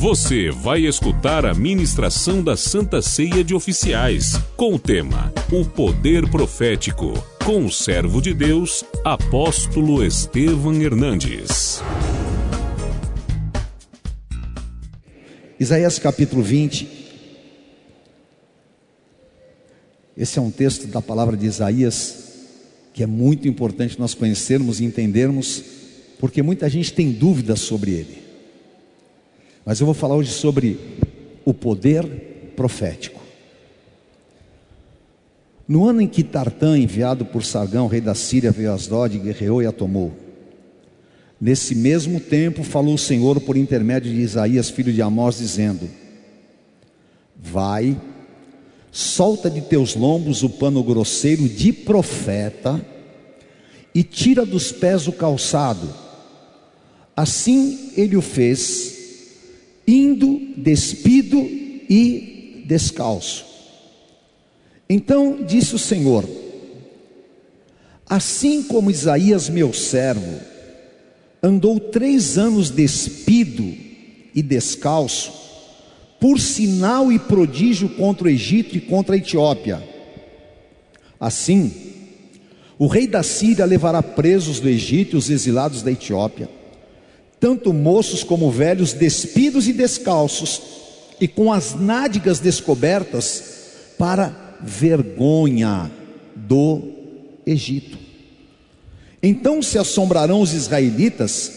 Você vai escutar a ministração da Santa Ceia de Oficiais, com o tema O Poder Profético, com o servo de Deus, apóstolo Estevam Hernandes. Isaías capítulo 20. Esse é um texto da palavra de Isaías que é muito importante nós conhecermos e entendermos, porque muita gente tem dúvidas sobre ele. Mas eu vou falar hoje sobre o poder profético. No ano em que Tartã, enviado por Sargão, rei da Síria, veio a Asdod, guerreou e a tomou. Nesse mesmo tempo falou o Senhor por intermédio de Isaías, filho de Amós, dizendo: Vai, solta de teus lombos o pano grosseiro de profeta e tira dos pés o calçado. Assim ele o fez, indo despido e descalço. Então disse o Senhor: Assim como Isaías, meu servo, andou três anos despido e descalço, por sinal e prodígio contra o Egito e contra a Etiópia. Assim, o rei da Síria levará presos do Egito os exilados da Etiópia, tanto moços como velhos, despidos e descalços, e com as nádegas descobertas, para vergonha do Egito. Então se assombrarão os israelitas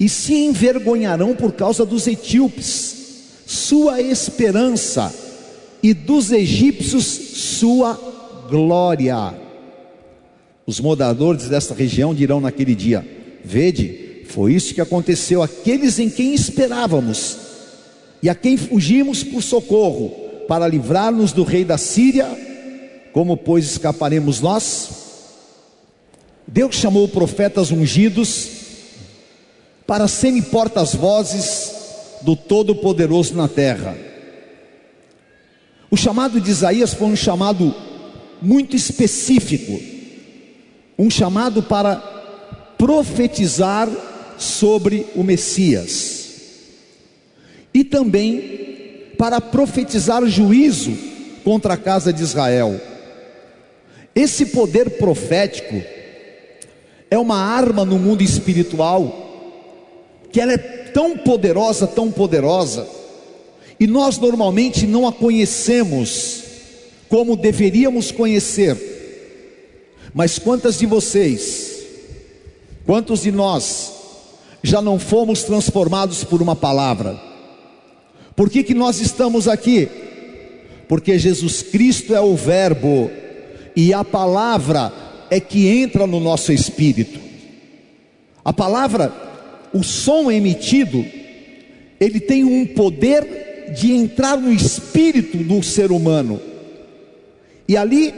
e se envergonharão por causa dos etíopes, sua esperança, e dos egípcios, sua glória. Os moradores desta região dirão naquele dia: Vede, foi isso que aconteceu àqueles em quem esperávamos e a quem fugimos por socorro, para livrar-nos do rei da Síria. Como, pois, escaparemos nós? Deus chamou profetas ungidos para serem portas-vozes do Todo-Poderoso na terra. O chamado de Isaías foi um chamado muito específico, um chamado para profetizar sobre o Messias e também para profetizar juízo contra a casa de Israel. Esse poder profético é uma arma no mundo espiritual que ela é tão poderosa, tão poderosa, e nós normalmente não a conhecemos como deveríamos conhecer. Mas quantas de vocês, quantos de nós já não fomos transformados por uma palavra? Por que, que nós estamos aqui? Porque Jesus Cristo é o Verbo e a palavra é que entra no nosso espírito. A palavra, o som emitido, ele tem um poder de entrar no espírito do ser humano e ali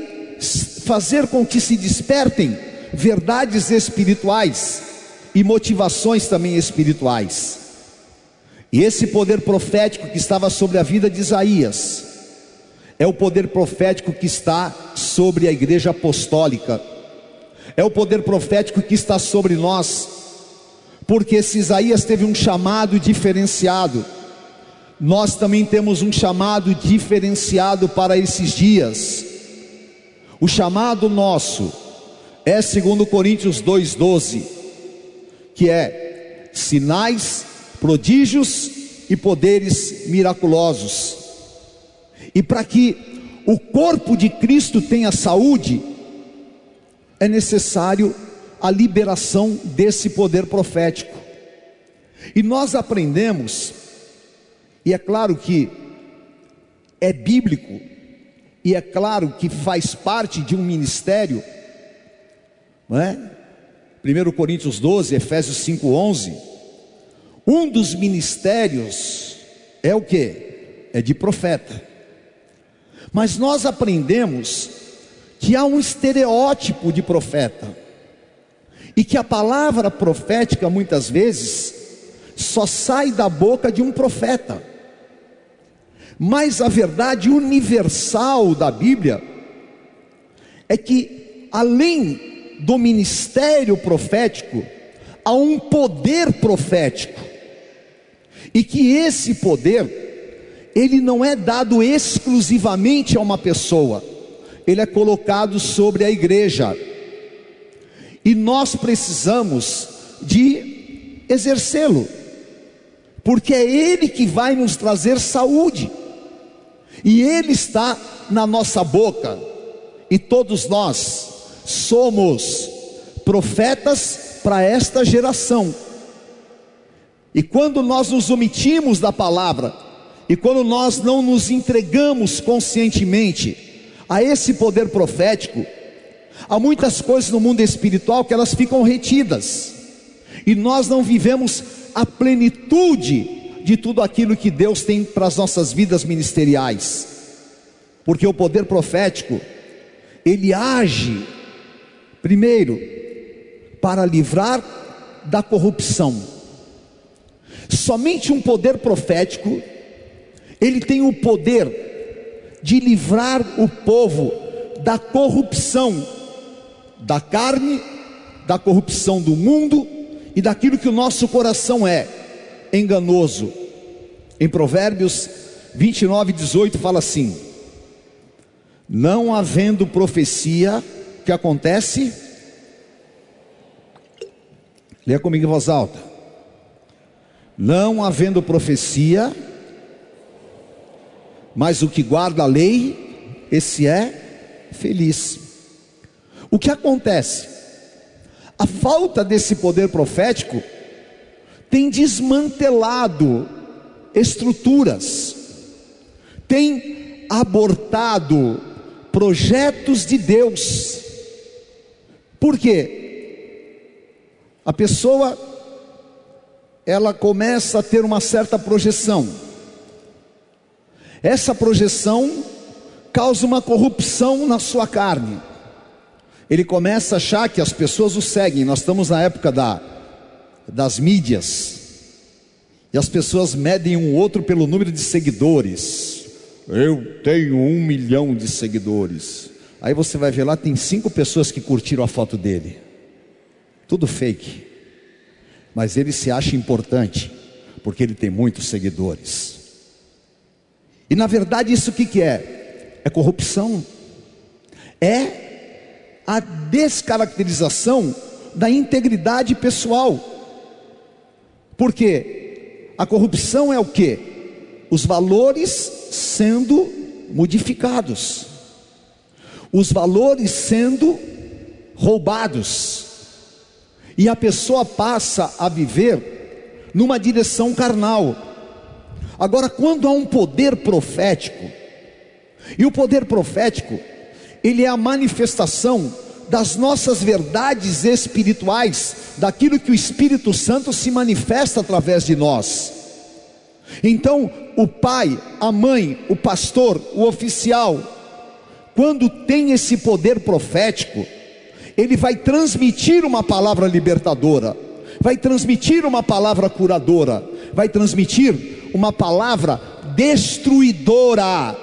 fazer com que se despertem verdades espirituais e motivações também espirituais. E esse poder profético que estava sobre a vida de Isaías é o poder profético que está sobre a igreja apostólica é o poder profético que está sobre nós, porque se Isaías teve um chamado diferenciado, nós também temos um chamado diferenciado para esses dias. O chamado nosso é segundo Coríntios 2:12, que é sinais, prodígios e poderes miraculosos. E para que o corpo de Cristo tenha saúde, é necessário a liberação desse poder profético. E nós aprendemos, e é claro que é bíblico, e é claro que faz parte de um ministério, não é? 1 Coríntios 12, Efésios 5, 11. Um dos ministérios é o que? É de profeta. Mas nós aprendemos que há um estereótipo de profeta e que a palavra profética muitas vezes só sai da boca de um profeta. Mas a verdade universal da Bíblia é que além do ministério profético, há um poder profético. E que esse poder, ele não é dado exclusivamente a uma pessoa, ele é colocado sobre a igreja. E nós precisamos de exercê-lo, porque é ele que vai nos trazer saúde. E ele está na nossa boca. E todos nós somos profetas para esta geração. E quando nós nos omitimos da palavra, e quando nós não nos entregamos conscientemente a esse poder profético, há muitas coisas no mundo espiritual que elas ficam retidas, e nós não vivemos a plenitude de tudo aquilo que Deus tem para as nossas vidas ministeriais, porque o poder profético, ele age, primeiro, para livrar da corrupção. Somente um poder profético, ele tem o poder de livrar o povo da corrupção da carne, da corrupção do mundo e daquilo que o nosso coração é enganoso. Em Provérbios 29, 18 fala assim: Não havendo profecia, que acontece? Leia comigo em voz alta. Não havendo profecia, mas o que guarda a lei, esse é feliz. O que acontece? A falta desse poder profético tem desmantelado estruturas, tem abortado projetos de Deus. Por quê? A pessoa ela começa a ter uma certa projeção. Essa projeção causa uma corrupção na sua carne. Ele começa a achar que as pessoas o seguem. Nós estamos na época da das mídias. E as pessoas medem um outro pelo número de seguidores. Eu tenho um milhão de seguidores. Aí você vai ver lá, tem cinco pessoas que curtiram a foto dele. Tudo fake. Mas ele se acha importante, porque ele tem muitos seguidores. E na verdade, isso o que, que é? É corrupção. É a descaracterização da integridade pessoal. Porque a corrupção é o que? Os valores sendo modificados, os valores sendo roubados, e a pessoa passa a viver numa direção carnal. Agora, quando há um poder profético, e o poder profético, ele é a manifestação das nossas verdades espirituais, daquilo que o Espírito Santo se manifesta através de nós. Então, o pai, a mãe, o pastor, o oficial, quando tem esse poder profético, ele vai transmitir uma palavra libertadora, vai transmitir uma palavra curadora, vai transmitir uma palavra destruidora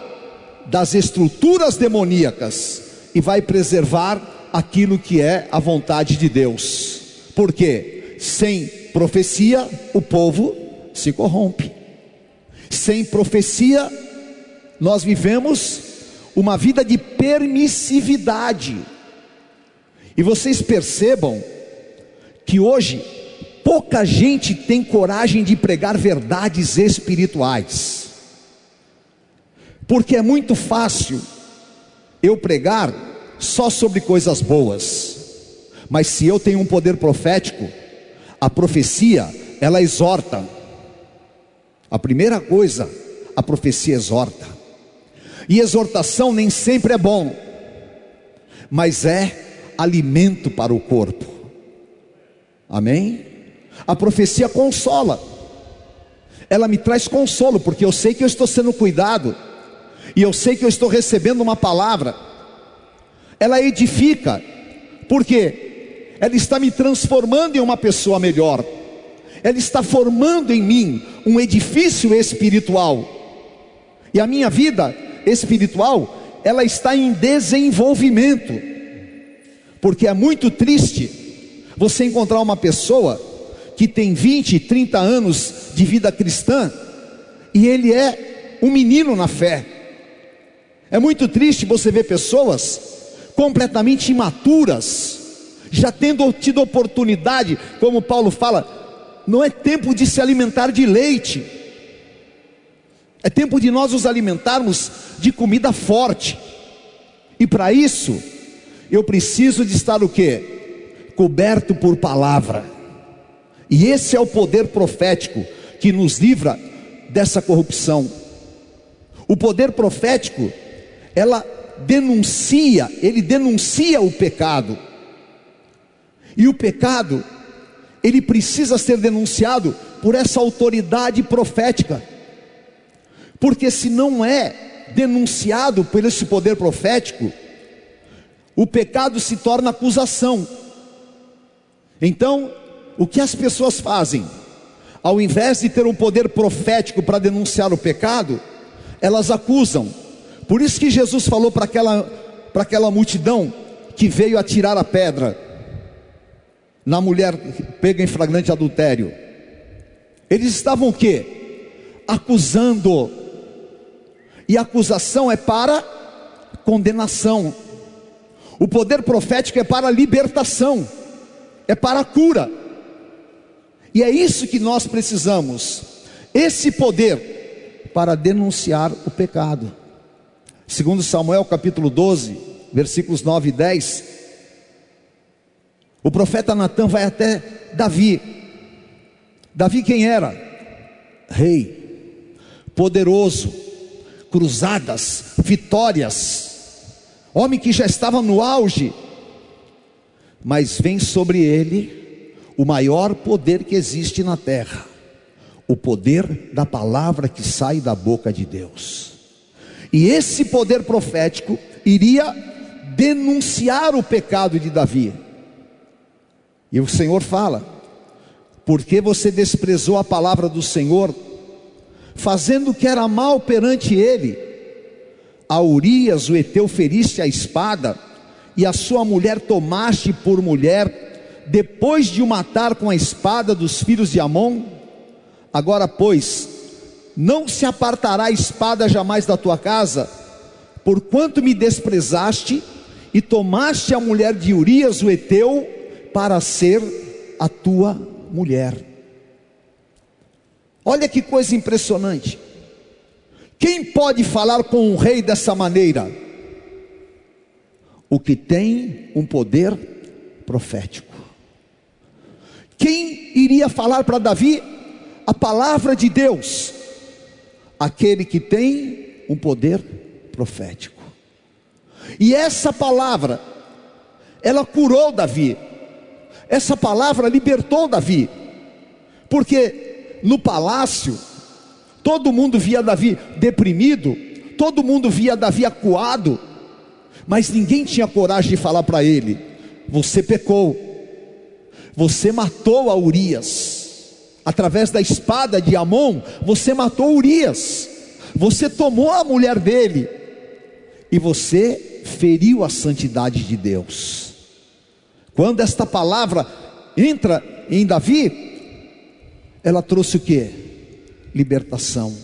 das estruturas demoníacas e vai preservar aquilo que é a vontade de Deus. Porque sem profecia o povo se corrompe. Sem profecia nós vivemos uma vida de permissividade. E vocês percebam que hoje pouca gente tem coragem de pregar verdades espirituais. Porque é muito fácil eu pregar só sobre coisas boas. Mas se eu tenho um poder profético, a profecia, ela exorta. A primeira coisa, a profecia exorta. E exortação nem sempre é bom, mas é alimento para o corpo. Amém? A profecia consola. Ela me traz consolo, porque eu sei que eu estou sendo cuidado, e eu sei que eu estou recebendo uma palavra ela edifica, porque ela está me transformando em uma pessoa melhor, ela está formando em mim um edifício espiritual, e a minha vida espiritual, ela está em desenvolvimento, porque é muito triste você encontrar uma pessoa que tem 20, 30 anos de vida cristã e ele é um menino na fé. É muito triste você ver pessoas completamente imaturas, já tendo tido oportunidade, como Paulo fala, não é tempo de se alimentar de leite, é tempo de nós nos alimentarmos de comida forte. E para isso, eu preciso de estar o quê? Coberto por palavra. E esse é o poder profético que nos livra dessa corrupção. O poder profético, ela denuncia, ele denuncia o pecado. E o pecado, ele precisa ser denunciado por essa autoridade profética. Porque se não é denunciado por esse poder profético, o pecado se torna acusação. Então, o que as pessoas fazem? Ao invés de ter um poder profético para denunciar o pecado, elas acusam. Por isso que Jesus falou para aquela, para aquela multidão que veio atirar a pedra na mulher pega em flagrante adultério. Eles estavam o quê? Acusando. E acusação é para condenação. O poder profético é para libertação, é para cura. E é isso que nós precisamos. Esse poder para denunciar o pecado. Segundo Samuel capítulo 12, versículos 9 e 10, o profeta Natan vai até Davi. Davi quem era? Rei, poderoso, cruzadas, vitórias, homem que já estava no auge, mas vem sobre ele o maior poder que existe na terra, o poder da palavra que sai da boca de Deus. E esse poder profético iria denunciar o pecado de Davi. E o Senhor fala: porque você desprezou a palavra do Senhor, fazendo o que era mal perante ele, a Urias, o Eteu, feriste a espada, e a sua mulher tomaste por mulher, depois de o matar com a espada dos filhos de Amon? Agora, pois, não se apartará a espada jamais da tua casa, porquanto me desprezaste e tomaste a mulher de Urias, o Eteu, para ser a tua mulher. Olha que coisa impressionante. Quem pode falar com um rei dessa maneira? O que tem um poder profético. Quem iria falar para Davi a palavra de Deus? Aquele que tem um poder profético. E essa palavra, ela curou Davi. Essa palavra libertou Davi. Porque no palácio, todo mundo via Davi deprimido, todo mundo via Davi acuado, mas ninguém tinha coragem de falar para ele: Você pecou, você matou a Urias, através da espada de Amon, você matou Urias, você tomou a mulher dele, e você feriu a santidade de Deus. Quando esta palavra entra em Davi, ela trouxe o que? Libertação.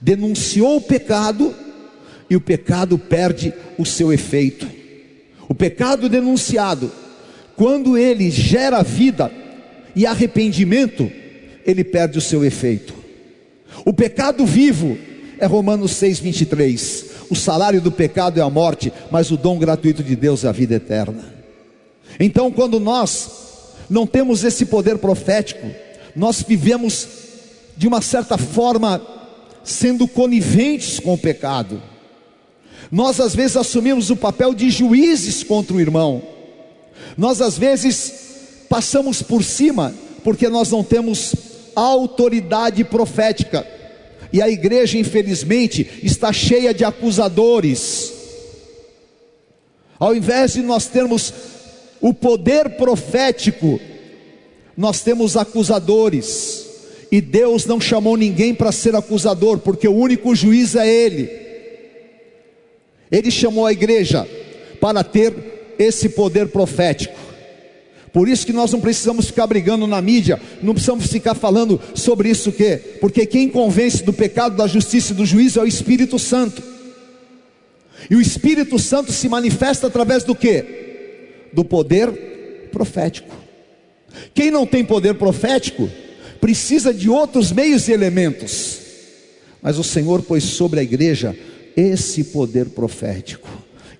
Denunciou o pecado e o pecado perde o seu efeito. O pecado denunciado, quando ele gera vida e arrependimento, ele perde o seu efeito. O pecado vivo é Romanos 6:23. O salário do pecado é a morte, mas o dom gratuito de Deus é a vida eterna. Então, quando nós não temos esse poder profético, nós vivemos de uma certa forma sendo coniventes com o pecado. Nós às vezes assumimos o papel de juízes contra o irmão. Nós às vezes passamos por cima porque nós não temos autoridade profética. E a igreja, infelizmente, está cheia de acusadores. Ao invés de nós termos o poder profético, nós temos acusadores, e Deus não chamou ninguém para ser acusador, porque o único juiz é Ele. Ele chamou a igreja para ter esse poder profético, Por isso que nós não precisamos ficar brigando na mídia, não precisamos ficar falando sobre isso que, porque quem convence do pecado, da justiça e do juízo é o Espírito Santo. E o Espírito Santo se manifesta através do que? Do poder profético. Quem não tem poder profético precisa de outros meios e elementos. Mas o Senhor pôs sobre a igreja esse poder profético.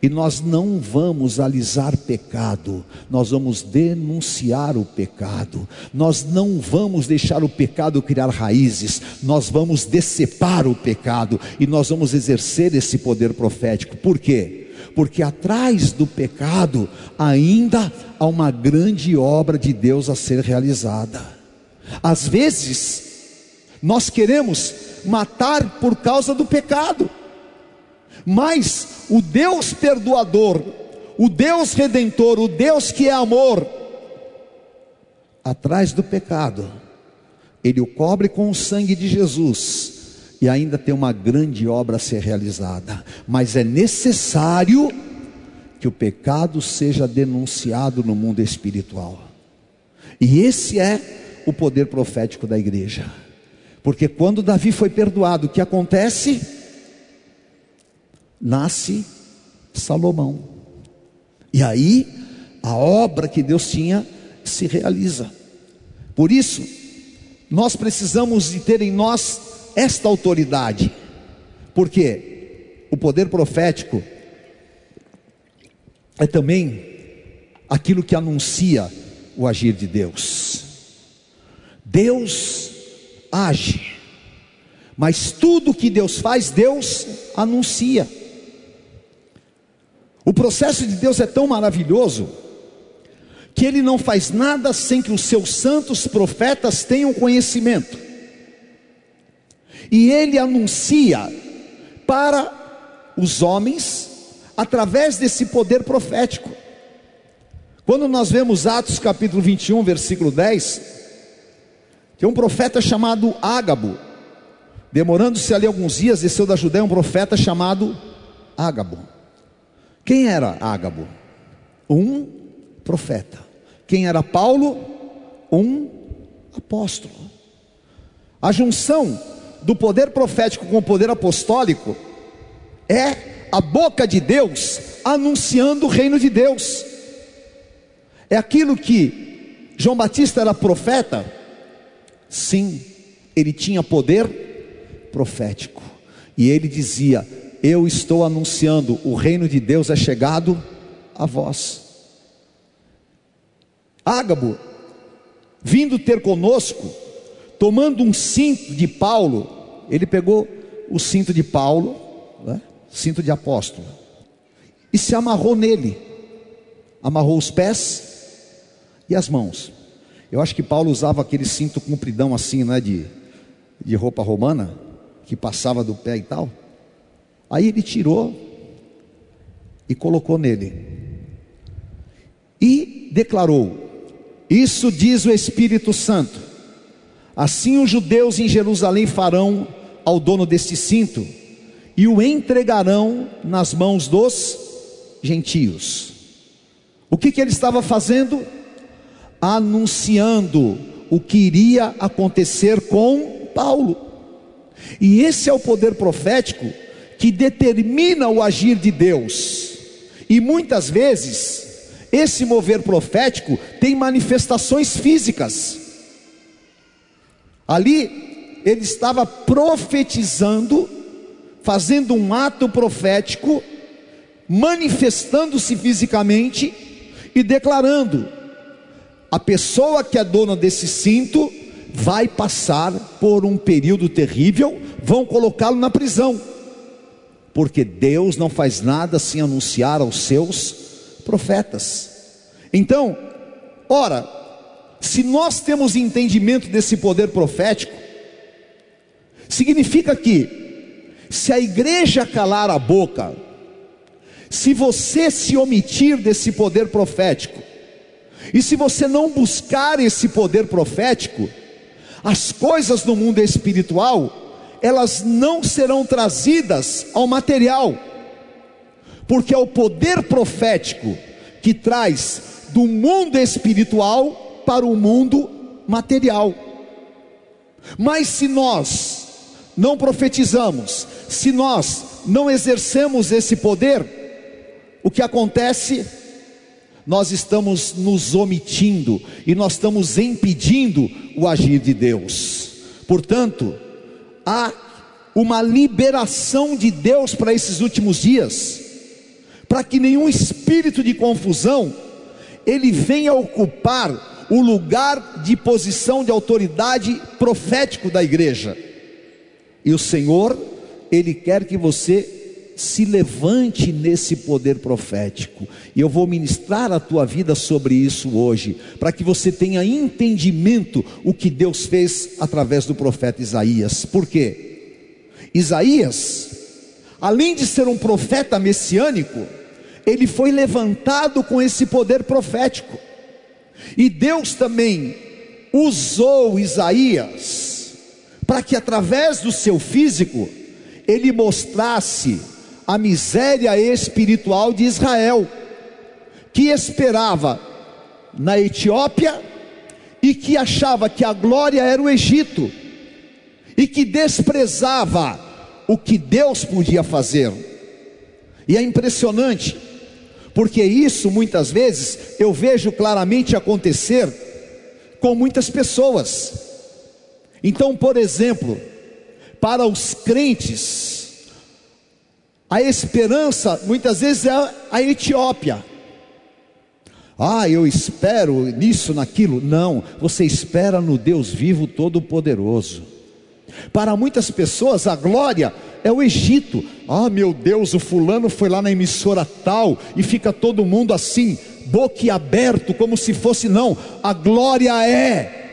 E nós não vamos alisar pecado, nós vamos denunciar o pecado, nós não vamos deixar o pecado criar raízes, nós vamos decepar o pecado e nós vamos exercer esse poder profético. Por quê? Porque atrás do pecado ainda há uma grande obra de Deus a ser realizada. Às vezes, nós queremos matar por causa do pecado. Mas o Deus perdoador, o Deus redentor, o Deus que é amor, atrás do pecado, ele o cobre com o sangue de Jesus e ainda tem uma grande obra a ser realizada, mas é necessário que o pecado seja denunciado no mundo espiritual. E esse é o poder profético da igreja. Porque quando Davi foi perdoado, o que acontece? nasce Salomão. E aí a obra que Deus tinha se realiza. Por isso, nós precisamos de ter em nós esta autoridade. Porque o poder profético é também aquilo que anuncia o agir de Deus. Deus age, mas tudo que Deus faz, Deus anuncia. O processo de Deus é tão maravilhoso que ele não faz nada sem que os seus santos profetas tenham conhecimento. E ele anuncia para os homens através desse poder profético. Quando nós vemos Atos capítulo 21, versículo 10, tem um profeta chamado Ágabo, demorando-se ali alguns dias, desceu da Judéia um profeta chamado Ágabo. Quem era Ágabo? Um profeta. Quem era Paulo? Um apóstolo. A junção do poder profético com o poder apostólico é a boca de Deus anunciando o reino de Deus. É aquilo que João Batista era profeta? Sim, ele tinha poder profético. E ele dizia: eu estou anunciando: o reino de Deus é chegado a vós. Ágabo, vindo ter conosco, tomando um cinto de Paulo, ele pegou o cinto de Paulo, né, cinto de apóstolo, e se amarrou nele, amarrou os pés e as mãos. Eu acho que Paulo usava aquele cinto compridão assim, né, de, de roupa romana, que passava do pé e tal. Aí ele tirou e colocou nele. E declarou: Isso diz o Espírito Santo. Assim os judeus em Jerusalém farão ao dono deste cinto e o entregarão nas mãos dos gentios. O que, que ele estava fazendo? Anunciando o que iria acontecer com Paulo. E esse é o poder profético que determina o agir de Deus. E muitas vezes, esse mover profético tem manifestações físicas. Ali, ele estava profetizando, fazendo um ato profético, manifestando-se fisicamente e declarando: a pessoa que é dona desse cinto vai passar por um período terrível, vão colocá-lo na prisão porque Deus não faz nada sem anunciar aos seus profetas. Então, ora, se nós temos entendimento desse poder profético, significa que, se a igreja calar a boca, se você se omitir desse poder profético, e se você não buscar esse poder profético, as coisas no mundo espiritual elas não serão trazidas ao material, porque é o poder profético que traz do mundo espiritual para o mundo material. Mas se nós não profetizamos, se nós não exercemos esse poder, o que acontece? Nós estamos nos omitindo e nós estamos impedindo o agir de Deus. Portanto, há uma liberação de Deus para esses últimos dias, para que nenhum espírito de confusão ele venha ocupar o lugar de posição de autoridade profético da igreja. E o Senhor, ele quer que você se levante nesse poder profético. E eu vou ministrar a tua vida sobre isso hoje, para que você tenha entendimento o que Deus fez através do profeta Isaías. Por quê? Isaías, além de ser um profeta messiânico, ele foi levantado com esse poder profético. E Deus também usou Isaías para que através do seu físico ele mostrasse a miséria espiritual de Israel, que esperava na Etiópia e que achava que a glória era o Egito, e que desprezava o que Deus podia fazer. E é impressionante, porque isso muitas vezes eu vejo claramente acontecer com muitas pessoas. Então, por exemplo, para os crentes, a esperança muitas vezes é a Etiópia. Ah, eu espero nisso, naquilo. Não, você espera no Deus vivo todo-poderoso. Para muitas pessoas, a glória é o Egito. Ah, meu Deus, o fulano foi lá na emissora tal e fica todo mundo assim, boquiaberto, como se fosse não. A glória é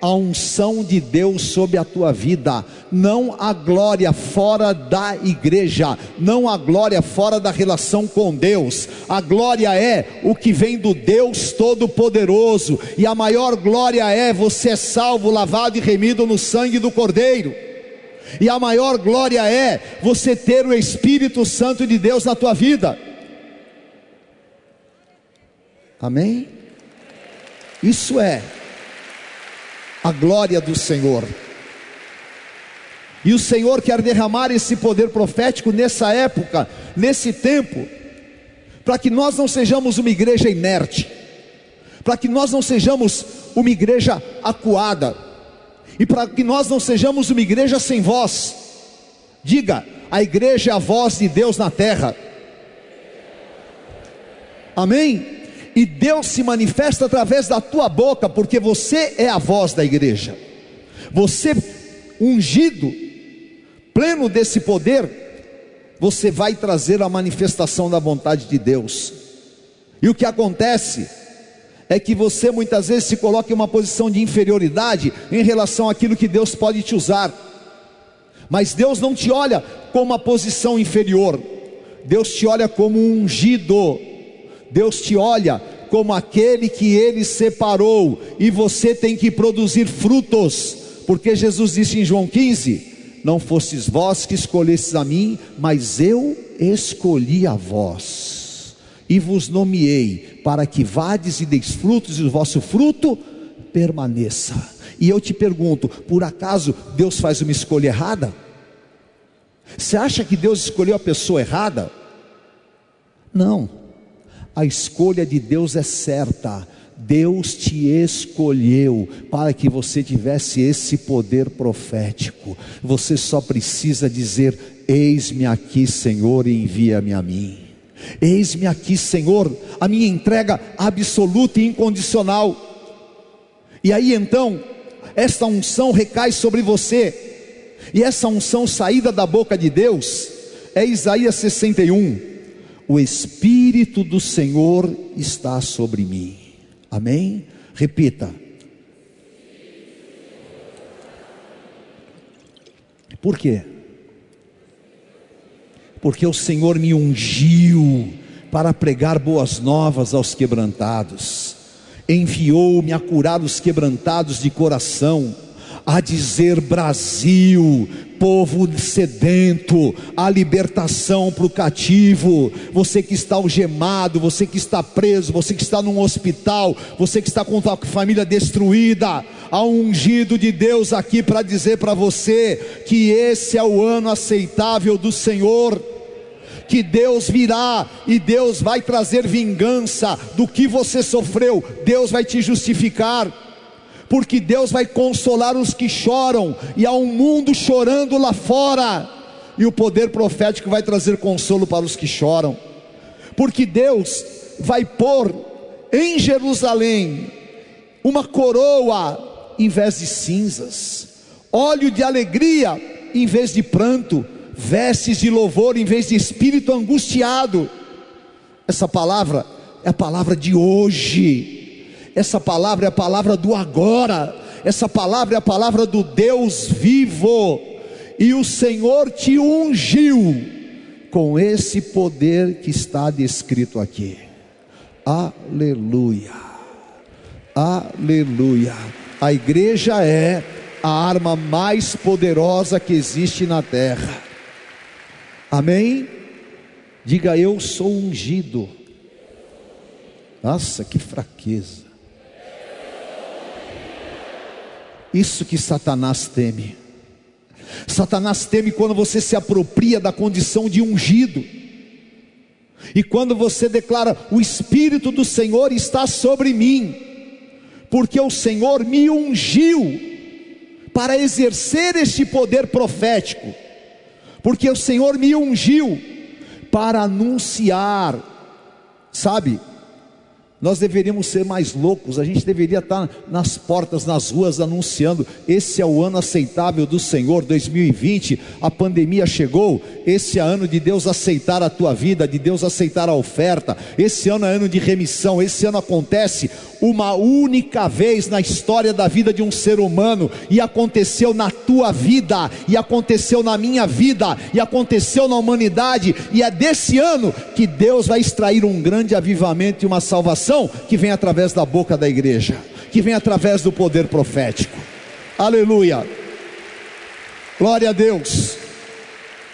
a unção de Deus sobre a tua vida, não a glória fora da igreja, não a glória fora da relação com Deus. A glória é o que vem do Deus Todo-Poderoso, e a maior glória é você é salvo, lavado e remido no sangue do Cordeiro. E a maior glória é você ter o Espírito Santo de Deus na tua vida. Amém? Isso é a glória do Senhor. E o Senhor quer derramar esse poder profético nessa época, nesse tempo, para que nós não sejamos uma igreja inerte, para que nós não sejamos uma igreja acuada, e para que nós não sejamos uma igreja sem voz. Diga, a igreja é a voz de Deus na terra. Amém? E Deus se manifesta através da tua boca, porque você é a voz da igreja. Você, ungido, pleno desse poder, você vai trazer a manifestação da vontade de Deus. E o que acontece é que você muitas vezes se coloca em uma posição de inferioridade em relação àquilo que Deus pode te usar. Mas Deus não te olha como uma posição inferior. Deus te olha como um ungido Deus te olha como aquele que ele separou, e você tem que produzir frutos, porque Jesus disse em João 15: Não fostes vós que escolhestes a mim, mas eu escolhi a vós, e vos nomeei para que vades e deis frutos, e o vosso fruto permaneça. E eu te pergunto: por acaso Deus faz uma escolha errada? Você acha que Deus escolheu a pessoa errada? Não a escolha de Deus é certa. Deus te escolheu para que você tivesse esse poder profético. Você só precisa dizer: Eis-me aqui, Senhor, e envia-me a mim. Eis-me aqui, Senhor, a minha entrega absoluta e incondicional. E aí então, esta unção recai sobre você, e essa unção saída da boca de Deus é Isaías 61 o Espírito do Senhor está sobre mim. Amém? Repita. Por quê? Porque o Senhor me ungiu para pregar boas novas aos quebrantados, enviou-me a curar os quebrantados de coração, a dizer: Brasil, povo sedento, a libertação para o cativo, você que está algemado, você que está preso, você que está num hospital, você que está com a família destruída, há um ungido de Deus aqui para dizer para você que esse é o ano aceitável do Senhor. Que Deus virá e Deus vai trazer vingança do que você sofreu, Deus vai te justificar porque Deus vai consolar os que choram, e há um mundo chorando lá fora, e o poder profético vai trazer consolo para os que choram, porque Deus vai pôr em Jerusalém uma coroa em vez de cinzas, óleo de alegria em vez de pranto, vestes de louvor em vez de espírito angustiado. Essa palavra é a palavra de hoje essa palavra é a palavra do agora, essa palavra é a palavra do Deus vivo, e o Senhor te ungiu com esse poder que está descrito aqui. Aleluia, aleluia. A igreja é a arma mais poderosa que existe na terra. Amém? Diga eu sou ungido. Nossa, que fraqueza. Isso que Satanás teme. Satanás teme quando você se apropria da condição de ungido. E quando você declara: O Espírito do Senhor está sobre mim, porque o Senhor me ungiu para exercer este poder profético, porque o Senhor me ungiu para anunciar, sabe? Nós deveríamos ser mais loucos, a gente deveria estar nas portas, nas ruas anunciando: esse é o ano aceitável do Senhor 2020. A pandemia chegou, esse é ano de Deus aceitar a tua vida, de Deus aceitar a oferta. Esse ano é ano de remissão, esse ano acontece uma única vez na história da vida de um ser humano, e aconteceu na tua vida, e aconteceu na minha vida, e aconteceu na humanidade, e é desse ano que Deus vai extrair um grande avivamento e uma salvação que vem através da boca da igreja, que vem através do poder profético. Aleluia. Glória a Deus.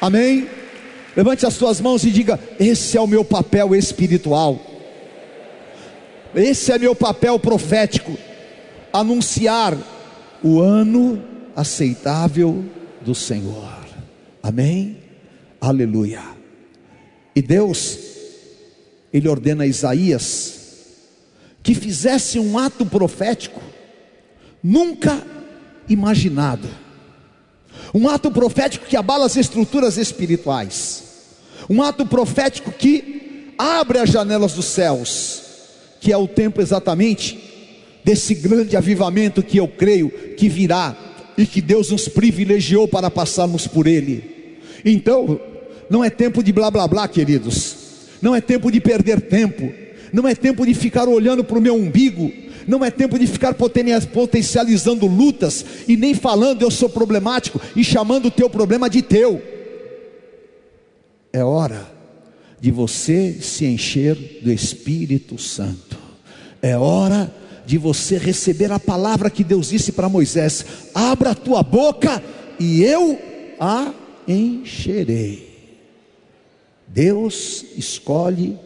Amém. Levante as suas mãos e diga: Esse é o meu papel espiritual. Esse é meu papel profético: anunciar o ano aceitável do Senhor. Amém? Aleluia. E Deus, Ele ordena a Isaías que fizesse um ato profético nunca imaginado. Um ato profético que abala as estruturas espirituais. Um ato profético que abre as janelas dos céus que é o tempo exatamente desse grande avivamento que eu creio que virá e que Deus nos privilegiou para passarmos por ele. Então, não é tempo de blá blá blá, queridos. Não é tempo de perder tempo. Não é tempo de ficar olhando para o meu umbigo. Não é tempo de ficar potencializando lutas e nem falando eu sou problemático e chamando o teu problema de teu. É hora de você se encher do Espírito Santo. É hora de você receber a palavra que Deus disse para Moisés: abra a tua boca e eu a encherei. Deus escolhe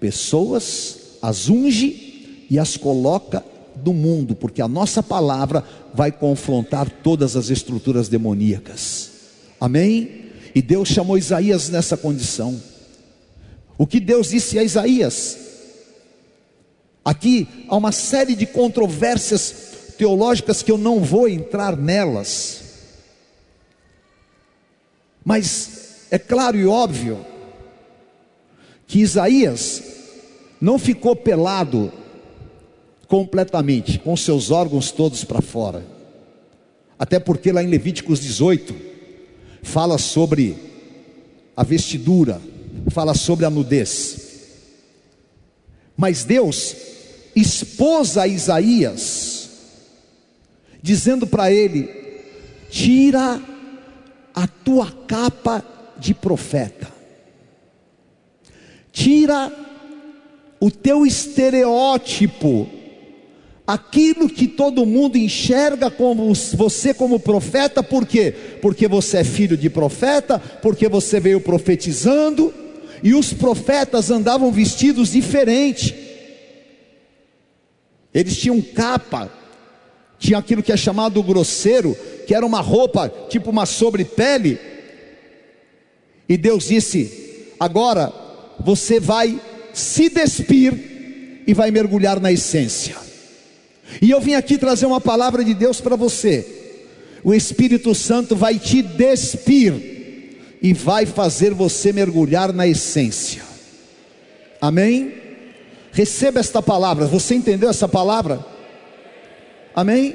pessoas, as unge e as coloca do mundo, porque a nossa palavra vai confrontar todas as estruturas demoníacas. Amém? E Deus chamou Isaías nessa condição. O que Deus disse a Isaías? Aqui há uma série de controvérsias teológicas que eu não vou entrar nelas. Mas é claro e óbvio que Isaías não ficou pelado completamente, com seus órgãos todos para fora. Até porque lá em Levíticos 18 fala sobre a vestidura, fala sobre a nudez. Mas Deus expôs a Isaías, dizendo para ele: tira a tua capa de profeta, tira o teu estereótipo, aquilo que todo mundo enxerga como você como profeta, por quê? Porque você é filho de profeta, porque você veio profetizando, e os profetas andavam vestidos diferente. Eles tinham capa, tinha aquilo que é chamado grosseiro, que era uma roupa, tipo uma sobrepele. E Deus disse: agora você vai se despir e vai mergulhar na essência. E eu vim aqui trazer uma palavra de Deus para você. O Espírito Santo vai te despir e vai fazer você mergulhar na essência. Amém? Receba esta palavra. Você entendeu essa palavra? Amém?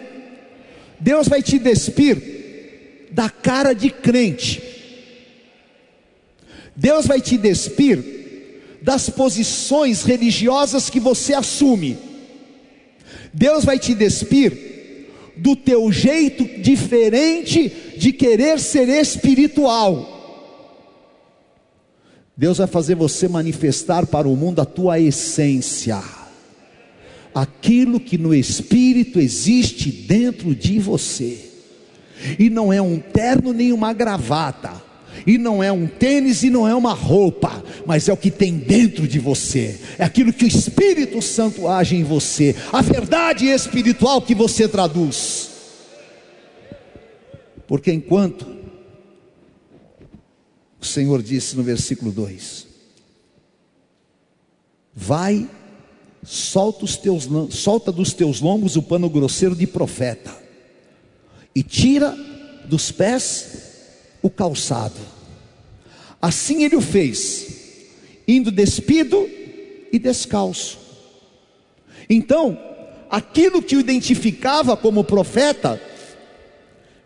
Deus vai te despir da cara de crente. Deus vai te despir das posições religiosas que você assume. Deus vai te despir do teu jeito diferente de querer ser espiritual. Deus vai fazer você manifestar para o mundo a tua essência, aquilo que no espírito existe dentro de você, e não é um terno nem uma gravata, e não é um tênis e não é uma roupa, mas é o que tem dentro de você, é aquilo que o Espírito Santo age em você, a verdade espiritual que você traduz. Porque enquanto o Senhor disse no versículo 2: Vai, solta, os teus, solta dos teus lombos o pano grosseiro de profeta, e tira dos pés o calçado. Assim ele o fez, indo despido e descalço. Então, aquilo que o identificava como profeta,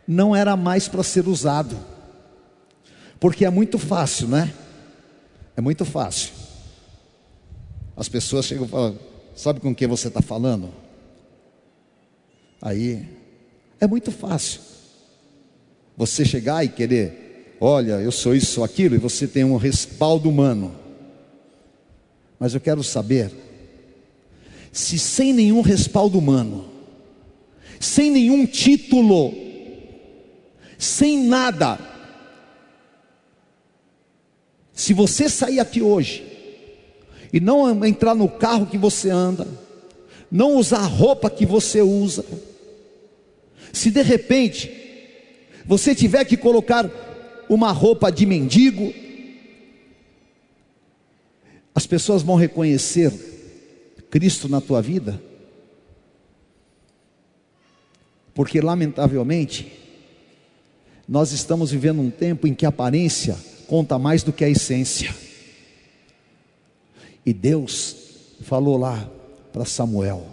não era mais para ser usado, porque é muito fácil, né? É muito fácil. As pessoas chegam e falam: Sabe com quem você está falando? Aí, é muito fácil você chegar e querer, olha, eu sou isso, sou aquilo, e você tem um respaldo humano. Mas eu quero saber se sem nenhum respaldo humano, sem nenhum título, sem nada, se você sair aqui hoje e não entrar no carro que você anda, não usar a roupa que você usa, se de repente você tiver que colocar uma roupa de mendigo, as pessoas vão reconhecer Cristo na tua vida, porque lamentavelmente, nós estamos vivendo um tempo em que a aparência conta mais do que a essência. E Deus falou lá para Samuel: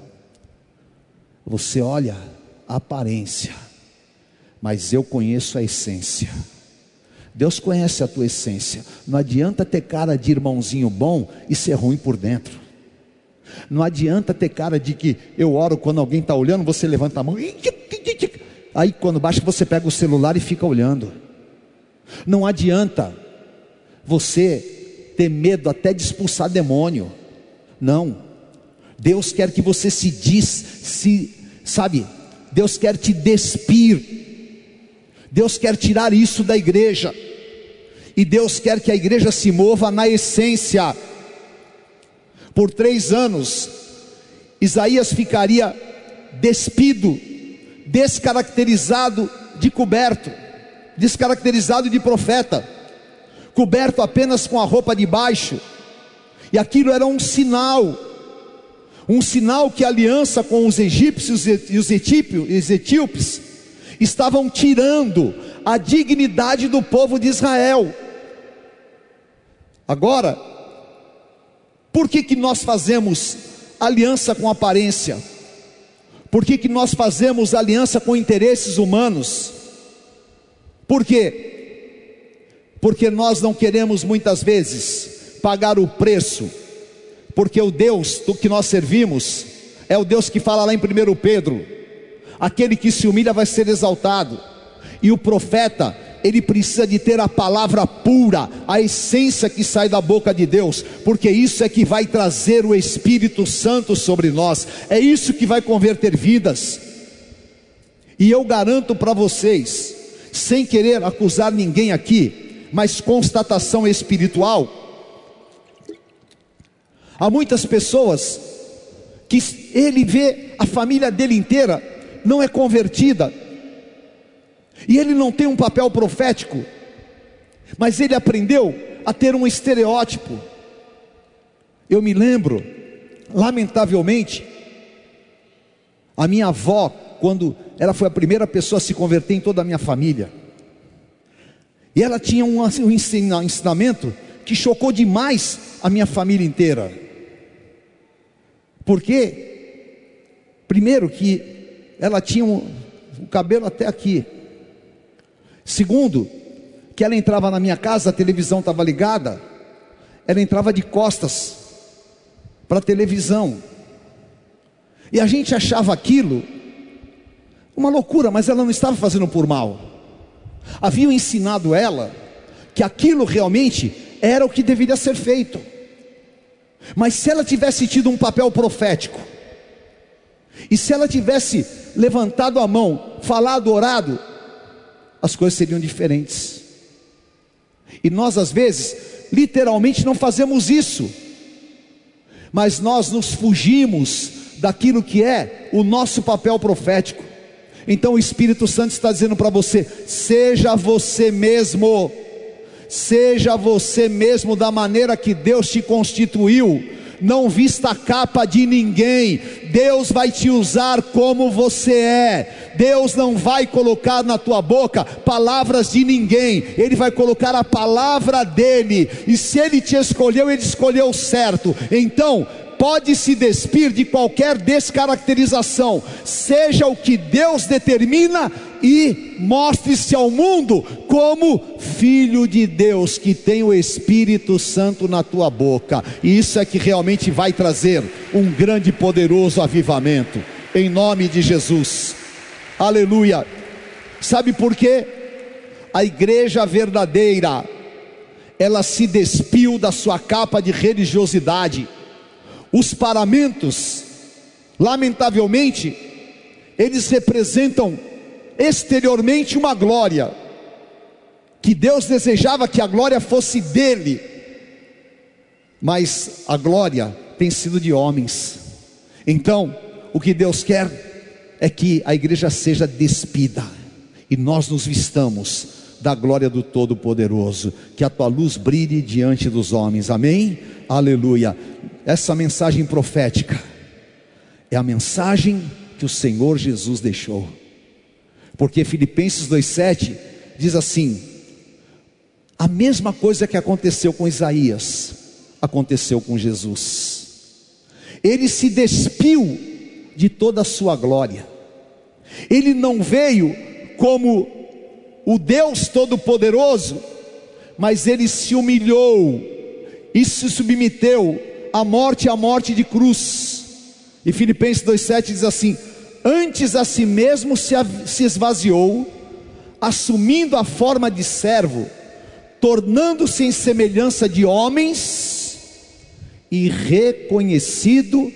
Você olha a aparência, mas eu conheço a essência. Deus conhece a tua essência. Não adianta ter cara de irmãozinho bom e ser ruim por dentro. Não adianta ter cara de que eu oro quando alguém está olhando, você levanta a mão. Aí quando baixa você pega o celular e fica olhando. Não adianta você ter medo até de expulsar demônio. Não. Deus quer que você se diz, se, sabe? Deus quer te despir Deus quer tirar isso da igreja. E Deus quer que a igreja se mova na essência. Por três anos, Isaías ficaria despido, descaracterizado de coberto, descaracterizado de profeta, coberto apenas com a roupa de baixo. E aquilo era um sinal, um sinal que a aliança com os egípcios e os etíopes estavam tirando a dignidade do povo de Israel. Agora, por que, que nós fazemos aliança com aparência? Por que, que nós fazemos aliança com interesses humanos? Por quê? Porque nós não queremos muitas vezes pagar o preço, porque o Deus do que nós servimos é o Deus que fala lá em 1 Pedro, aquele que se humilha vai ser exaltado. E o profeta, ele precisa de ter a palavra pura, a essência que sai da boca de Deus, porque isso é que vai trazer o Espírito Santo sobre nós, é isso que vai converter vidas. E eu garanto para vocês, sem querer acusar ninguém aqui, mas constatação espiritual, há muitas pessoas que ele vê a família dele inteira não é convertida, e ele não tem um papel profético, mas ele aprendeu a ter um estereótipo. Eu me lembro, lamentavelmente, a minha avó, quando ela foi a primeira pessoa a se converter em toda a minha família, e ela tinha um, um ensinamento que chocou demais a minha família inteira. Porque, primeiro, que ela tinha um, o cabelo até aqui, Segundo, que ela entrava na minha casa, a televisão estava ligada, ela entrava de costas para a televisão. E a gente achava aquilo uma loucura, mas ela não estava fazendo por mal. Haviam ensinado ela que aquilo realmente era o que deveria ser feito. Mas se ela tivesse tido um papel profético, e se ela tivesse levantado a mão, falado, orado, as coisas seriam diferentes. E nós, às vezes, literalmente não fazemos isso, mas nós nos fugimos daquilo que é o nosso papel profético. Então o Espírito Santo está dizendo para você: seja você mesmo, seja você mesmo da maneira que Deus te constituiu não vista a capa de ninguém. Deus vai te usar como você é. Deus não vai colocar na tua boca palavras de ninguém. Ele vai colocar a palavra dele. E se ele te escolheu, ele escolheu certo. Então, pode se despir de qualquer descaracterização, seja o que Deus determina e mostre-se ao mundo como filho de Deus, que tem o Espírito Santo na tua boca. E isso é que realmente vai trazer um grande e poderoso avivamento, em nome de Jesus. Aleluia. Sabe por quê? A igreja verdadeira, ela se despiu da sua capa de religiosidade os paramentos, lamentavelmente, eles representam exteriormente uma glória, que Deus desejava que a glória fosse dele, mas a glória tem sido de homens. Então, o que Deus quer é que a igreja seja despida e nós nos vistamos da glória do Todo-Poderoso, que a tua luz brilhe diante dos homens, amém? Aleluia. Essa mensagem profética é a mensagem que o Senhor Jesus deixou. Porque Filipenses 2,7 diz assim: a mesma coisa que aconteceu com Isaías, aconteceu com Jesus. Ele se despiu de toda a sua glória. Ele não veio como o Deus Todo-Poderoso, mas ele se humilhou e se submeteu à morte, à morte de cruz. E Filipenses 2,7 diz assim: Antes a si mesmo se, esvaziou, assumindo a forma de servo, tornando-se em semelhança de homens e reconhecido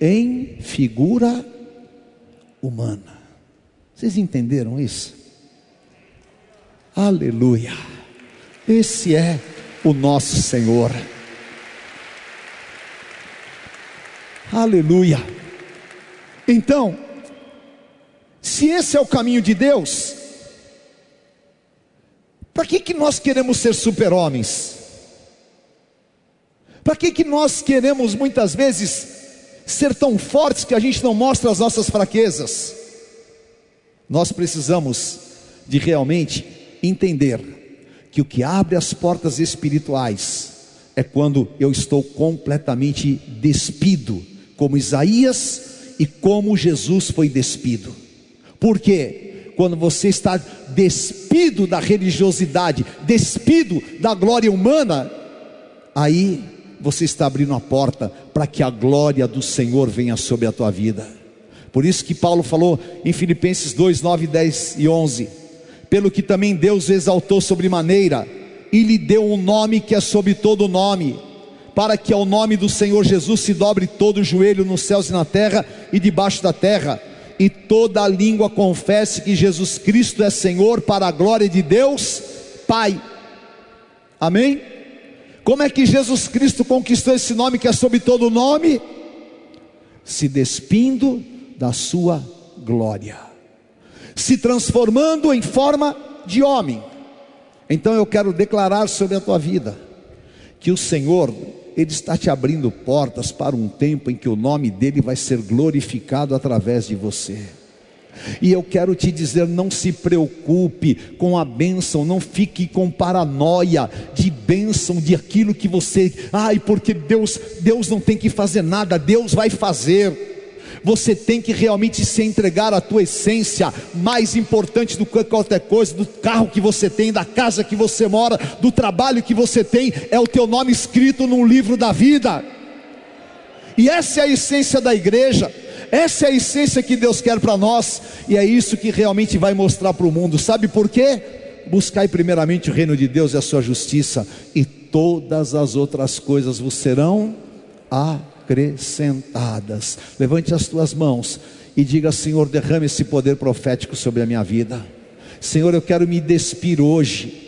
em figura humana. Vocês entenderam isso? Aleluia. Esse é o nosso Senhor. Aleluia. Então, se esse é o caminho de Deus, para que, que nós queremos ser super-homens? Para que, que nós queremos muitas vezes ser tão fortes que a gente não mostra as nossas fraquezas? Nós precisamos de realmente entender que o que abre as portas espirituais é quando eu estou completamente despido como Isaías e como Jesus foi despido. Por quê? Quando você está despido da religiosidade, despido da glória humana, aí você está abrindo a porta para que a glória do Senhor venha sobre a tua vida. Por isso que Paulo falou em Filipenses 2, 9, 10 e 11: pelo que também Deus exaltou sobremaneira e lhe deu um nome que é sobre todo nome, para que ao nome do Senhor Jesus se dobre todo o joelho nos céus e na terra e debaixo da terra, e toda a língua confesse que Jesus Cristo é Senhor para a glória de Deus Pai. Amém? Como é que Jesus Cristo conquistou esse nome que é sobre todo nome? Se despindo da sua glória, se transformando em forma de homem. Então eu quero declarar sobre a tua vida que o Senhor, Ele está te abrindo portas para um tempo em que o nome dEle vai ser glorificado através de você. E eu quero te dizer: não se preocupe com a bênção, não fique com paranoia de bênção, de aquilo que você, ai, porque Deus, Deus não tem que fazer nada, Deus vai fazer. Você tem que realmente se entregar à tua essência, mais importante do que qualquer coisa, do carro que você tem, da casa que você mora, do trabalho que você tem, é o teu nome escrito no livro da vida. E essa é a essência da igreja. Essa é a essência que Deus quer para nós, e é isso que realmente vai mostrar para o mundo. Sabe por quê? Buscai primeiramente o reino de Deus e a sua justiça, e todas as outras coisas vos serão acrescentadas. Levante as tuas mãos e diga: Senhor, derrame esse poder profético sobre a minha vida. Senhor, eu quero me despir hoje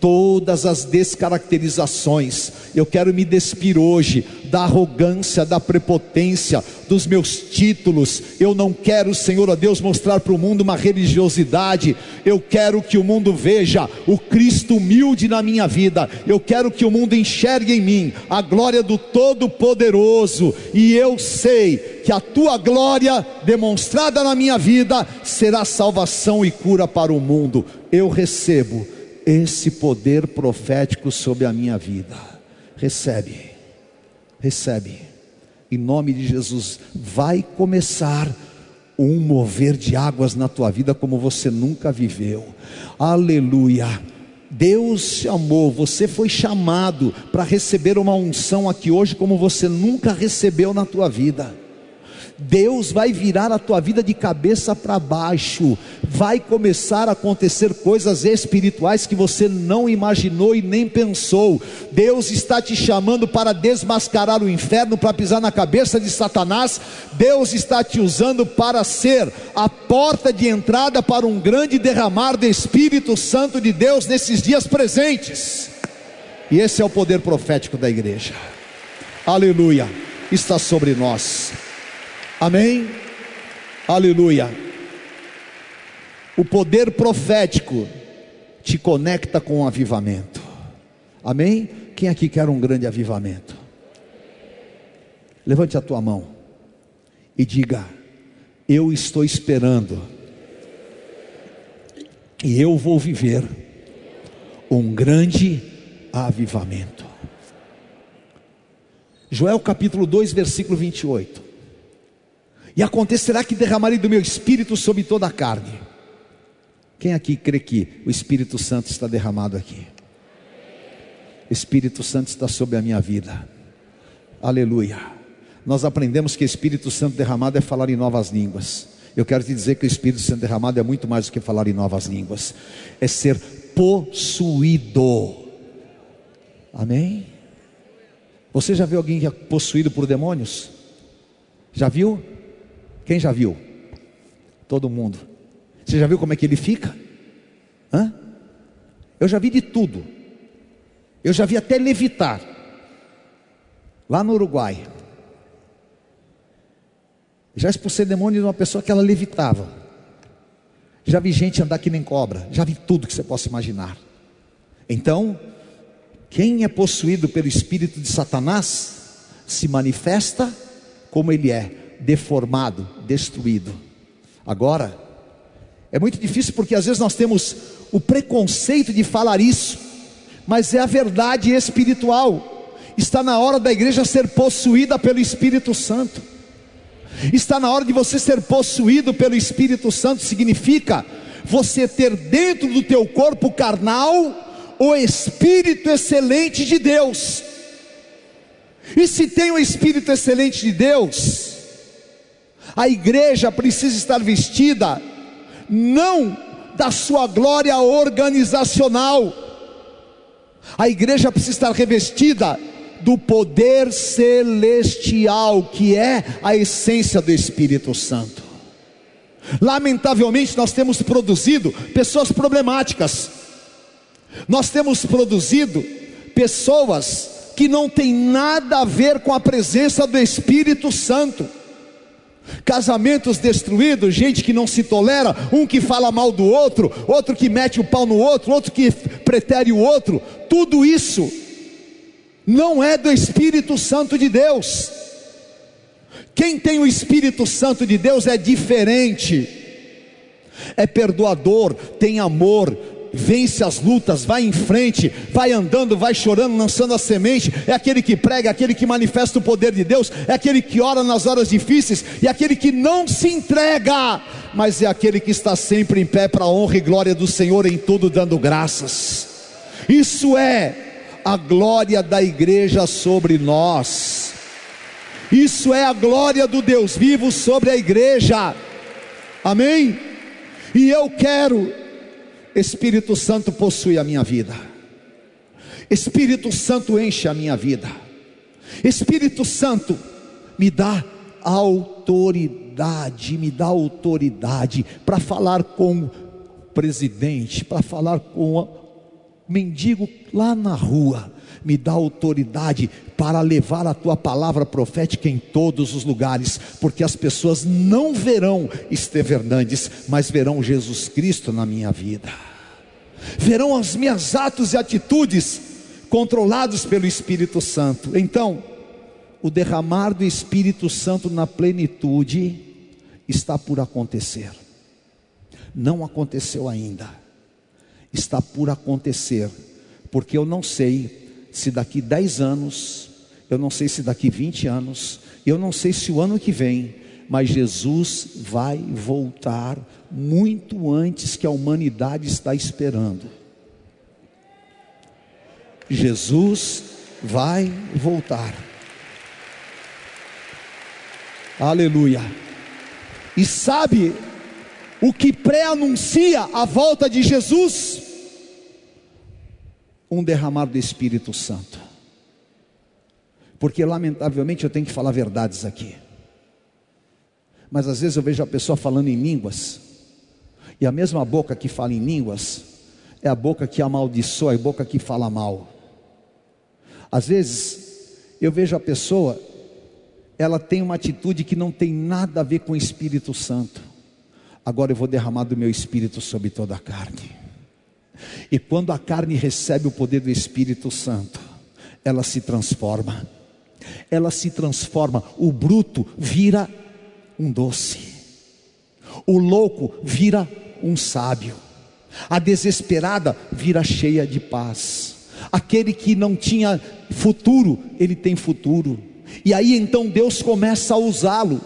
todas as descaracterizações. Eu quero me despir hoje da arrogância, da prepotência, dos meus títulos. Eu não quero, Senhor, a Deus, mostrar para o mundo uma religiosidade. Eu quero que o mundo veja o Cristo humilde na minha vida. Eu quero que o mundo enxergue em mim a glória do Todo-Poderoso. E eu sei que a tua glória demonstrada na minha vida será salvação e cura para o mundo. Eu recebo esse poder profético sobre a minha vida. Recebe, recebe, em nome de Jesus. Vai começar um mover de águas na tua vida como você nunca viveu. Aleluia. Deus chamou, você foi chamado para receber uma unção aqui hoje como você nunca recebeu na tua vida. Deus vai virar a tua vida de cabeça para baixo, vai começar a acontecer coisas espirituais que você não imaginou e nem pensou. Deus está te chamando para desmascarar o inferno, para pisar na cabeça de Satanás. Deus está te usando para ser a porta de entrada para um grande derramar do Espírito Santo de Deus nesses dias presentes. E esse é o poder profético da igreja. Aleluia. Está sobre nós. Amém? Aleluia. O poder profético te conecta com o avivamento. Amém? Quem aqui quer um grande avivamento? Levante a tua mão e diga: Eu estou esperando, e eu vou viver um grande avivamento. Joel capítulo 2, versículo 28. E acontecerá que derramarei do meu espírito sobre toda a carne. Quem aqui crê que o Espírito Santo está derramado aqui? Espírito Santo está sobre a minha vida. Aleluia. Nós aprendemos que o Espírito Santo derramado é falar em novas línguas. Eu quero te dizer que o Espírito Santo derramado é muito mais do que falar em novas línguas, é ser possuído. Amém? Você já viu alguém que é possuído por demônios? Já viu? Quem já viu? Todo mundo. Você já viu como é que ele fica? Hã? Eu já vi de tudo. Eu já vi até levitar. Lá no Uruguai. Já expulsei demônio de uma pessoa que ela levitava. Já vi gente andar que nem cobra. Já vi tudo que você possa imaginar. Então, quem é possuído pelo espírito de Satanás se manifesta como ele é, deformado, destruído. Agora, é muito difícil porque às vezes nós temos o preconceito de falar isso, mas é a verdade espiritual. Está na hora da igreja ser possuída pelo Espírito Santo. Está na hora de você ser possuído pelo Espírito Santo, significa você ter dentro do teu corpo carnal o Espírito excelente de Deus. E se tem o Espírito excelente de Deus, a igreja precisa estar vestida não da sua glória organizacional. A igreja precisa estar revestida do poder celestial, que é a essência do Espírito Santo. Lamentavelmente, nós temos produzido pessoas problemáticas, nós temos produzido pessoas que não têm nada a ver com a presença do Espírito Santo. Casamentos destruídos, gente que não se tolera, um que fala mal do outro, outro que mete o pau no outro, outro que pretere o outro, tudo isso não é do Espírito Santo de Deus. Quem tem o Espírito Santo de Deus é diferente, é perdoador, tem amor, vence as lutas, vai em frente, vai andando, vai chorando, lançando a semente. É aquele que prega, é aquele que manifesta o poder de Deus, é aquele que ora nas horas difíceis, e é aquele que não se entrega, mas é aquele que está sempre em pé para a honra e glória do Senhor em tudo, dando graças. Isso é a glória da igreja sobre nós. Isso é a glória do Deus vivo sobre a igreja. Amém? E eu quero Espírito Santo possui a minha vida. Espírito Santo enche a minha vida. Espírito Santo me dá autoridade, me dá autoridade para falar com o presidente, para falar com o mendigo lá na rua, me dá autoridade para levar a tua palavra profética em todos os lugares, porque as pessoas não verão Esteve Hernandes, mas verão Jesus Cristo na minha vida, verão os meus atos e atitudes controlados pelo Espírito Santo. Então, o derramar do Espírito Santo na plenitude está por acontecer, não aconteceu ainda, está por acontecer, porque eu não sei se daqui 10 anos, eu não sei se daqui 20 anos, eu não sei se o ano que vem, mas Jesus vai voltar muito antes que a humanidade está esperando. Jesus vai voltar. Aleluia. E sabe o que pré-anuncia a volta de Jesus? um derramar do Espírito Santo. Porque, lamentavelmente, eu tenho que falar verdades aqui. Mas às vezes eu vejo a pessoa falando em línguas, e a mesma boca que fala em línguas é a boca que amaldiçoa, é a boca que fala mal. Às vezes eu vejo a pessoa, ela tem uma atitude que não tem nada a ver com o Espírito Santo. Agora eu vou derramar do meu Espírito sobre toda a carne. E quando a carne recebe o poder do Espírito Santo, ela se transforma. Ela se transforma. O bruto vira um doce. O louco vira um sábio. A desesperada vira cheia de paz. Aquele que não tinha futuro, ele tem futuro. E aí então Deus começa a usá-lo.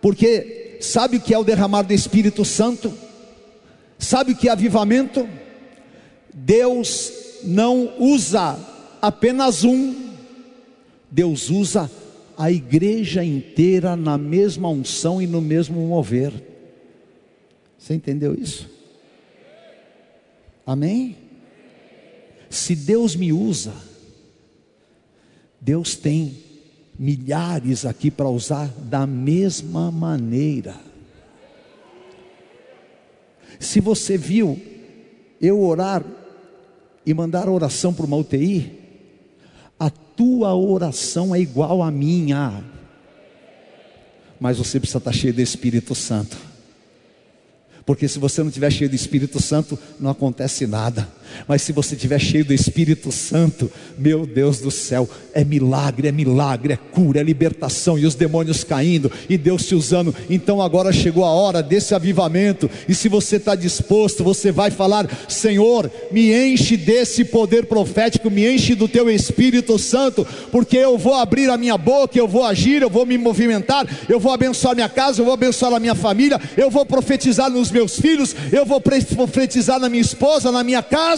Porque sabe o que é o derramar do Espírito Santo? Sabe o que é avivamento? Deus não usa apenas um, Deus usa a igreja inteira na mesma unção e no mesmo mover. Você entendeu isso? Amém? Se Deus me usa, Deus tem milhares aqui para usar da mesma maneira. Se você viu eu orar e mandar oração para uma UTI, tua oração é igual à minha, mas você precisa estar cheio do Espírito Santo. Porque se você não estiver cheio do Espírito Santo, não acontece nada. Mas se você estiver cheio do Espírito Santo, meu Deus do céu, é milagre, é milagre, é cura, é libertação, e os demônios caindo, e Deus te usando. Então agora chegou a hora desse avivamento, e se você está disposto, você vai falar: Senhor, me enche desse poder profético, me enche do teu Espírito Santo, porque eu vou abrir a minha boca, eu vou agir, eu vou me movimentar, eu vou abençoar minha casa, eu vou abençoar a minha família, eu vou profetizar nos meus filhos, eu vou profetizar na minha esposa, na minha casa,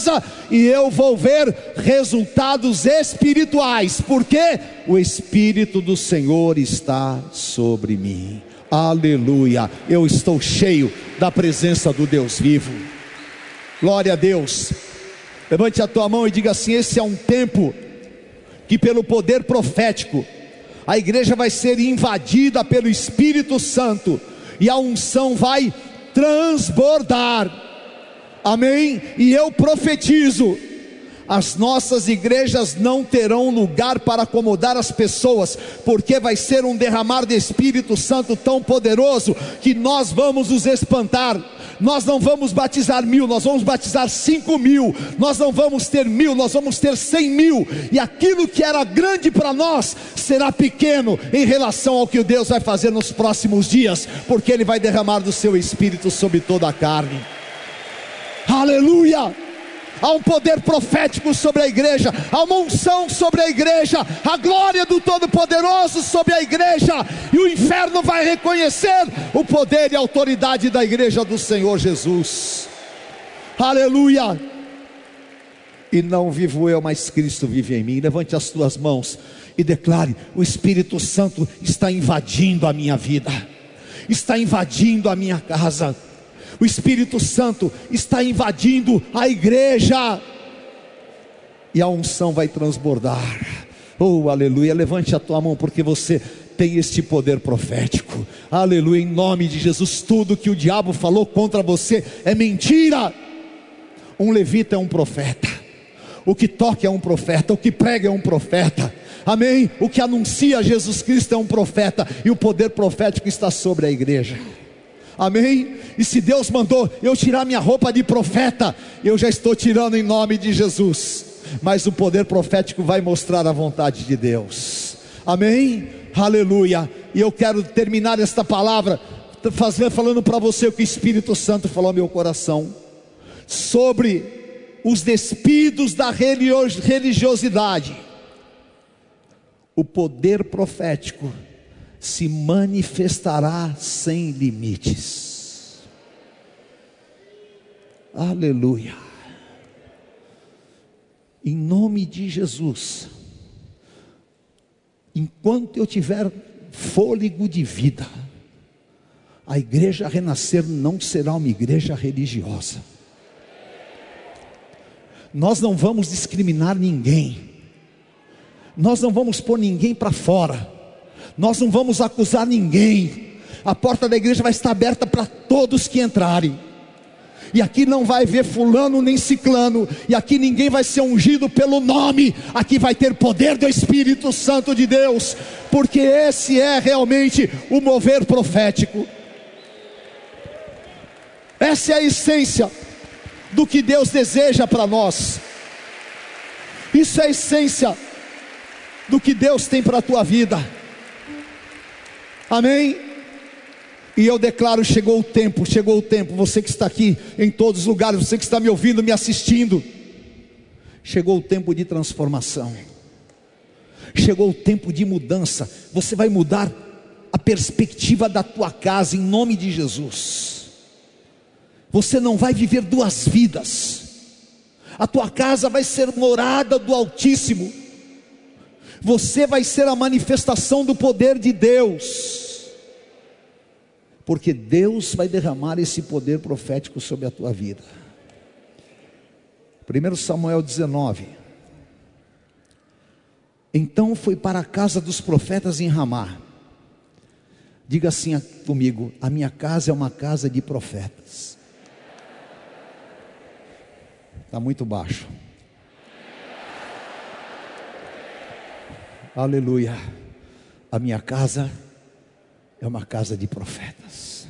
e eu vou ver resultados espirituais, porque o Espírito do Senhor está sobre mim. Aleluia, eu estou cheio da presença do Deus vivo. Glória a Deus. Levante a tua mão e diga assim: esse é um tempo que, pelo poder profético, a igreja vai ser invadida pelo Espírito Santo e a unção vai transbordar. Amém? E eu profetizo as nossas igrejas não terão lugar para acomodar as pessoas, porque vai ser um derramar de Espírito Santo tão poderoso que nós vamos nos espantar. Nós não vamos batizar mil, nós vamos batizar cinco mil, nós não vamos ter mil, nós vamos ter cem mil, e aquilo que era grande para nós será pequeno em relação ao que Deus vai fazer nos próximos dias, porque Ele vai derramar do seu Espírito sobre toda a carne. Aleluia! há um poder profético sobre a igreja, há uma unção sobre a igreja, a glória do Todo-Poderoso sobre a igreja, e o inferno vai reconhecer o poder e a autoridade da igreja do Senhor Jesus. Aleluia! E não vivo eu, mas Cristo vive em mim. Levante as tuas mãos e declare: o Espírito Santo está invadindo a minha vida, está invadindo a minha casa o Espírito Santo está invadindo a igreja, e a unção vai transbordar. Oh, aleluia! Levante a tua mão, porque você tem este poder profético. Aleluia! Em nome de Jesus, tudo que o diabo falou contra você é mentira. Um levita é um profeta. O que toca é um profeta, o que prega é um profeta. Amém? O que anuncia Jesus Cristo é um profeta, e o poder profético está sobre a igreja. Amém? E se Deus mandou eu tirar minha roupa de profeta, eu já estou tirando em nome de Jesus. Mas o poder profético vai mostrar a vontade de Deus. Amém? Aleluia. E eu quero terminar esta palavra falando para você o que o Espírito Santo falou ao meu coração sobre os despidos da religiosidade. O poder profético se manifestará sem limites. Aleluia. Em nome de Jesus, enquanto eu tiver fôlego de vida, a igreja renascer não será uma igreja religiosa. Nós não vamos discriminar ninguém, nós não vamos pôr ninguém para fora nós não vamos acusar ninguém. A porta da igreja vai estar aberta para todos que entrarem. E aqui não vai ver fulano nem ciclano, e aqui ninguém vai ser ungido pelo nome, aqui vai ter poder do Espírito Santo de Deus, porque esse é realmente o mover profético. Essa é a essência do que Deus deseja para nós. Isso é a essência do que Deus tem para a tua vida. Amém? E eu declaro: chegou o tempo, chegou o tempo. Você que está aqui em todos os lugares, você que está me ouvindo, me assistindo, chegou o tempo de transformação, chegou o tempo de mudança. Você vai mudar a perspectiva da tua casa em nome de Jesus. Você não vai viver duas vidas. A tua casa vai ser morada do Altíssimo você vai ser a manifestação do poder de Deus, porque Deus vai derramar esse poder profético sobre a tua vida. 1 Samuel 19. Então foi para a casa dos profetas em Ramá. Diga assim comigo: a minha casa é uma casa de profetas. Está muito baixo. Aleluia. A minha casa é uma casa de profetas.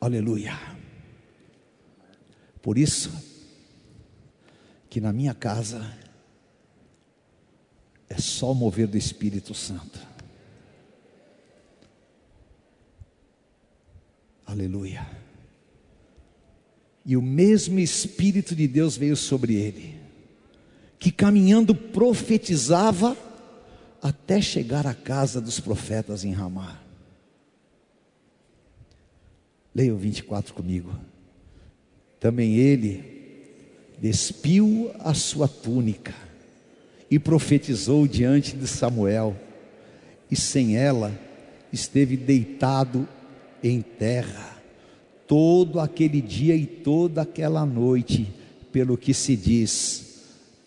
Aleluia. Por isso que na minha casa é só o mover do Espírito Santo. Aleluia. E o mesmo Espírito de Deus veio sobre ele que caminhando profetizava até chegar à casa dos profetas em Ramá. Leia o 24 comigo. Também ele despiu a sua túnica e profetizou diante de Samuel, e sem ela esteve deitado em terra todo aquele dia e toda aquela noite, pelo que se diz,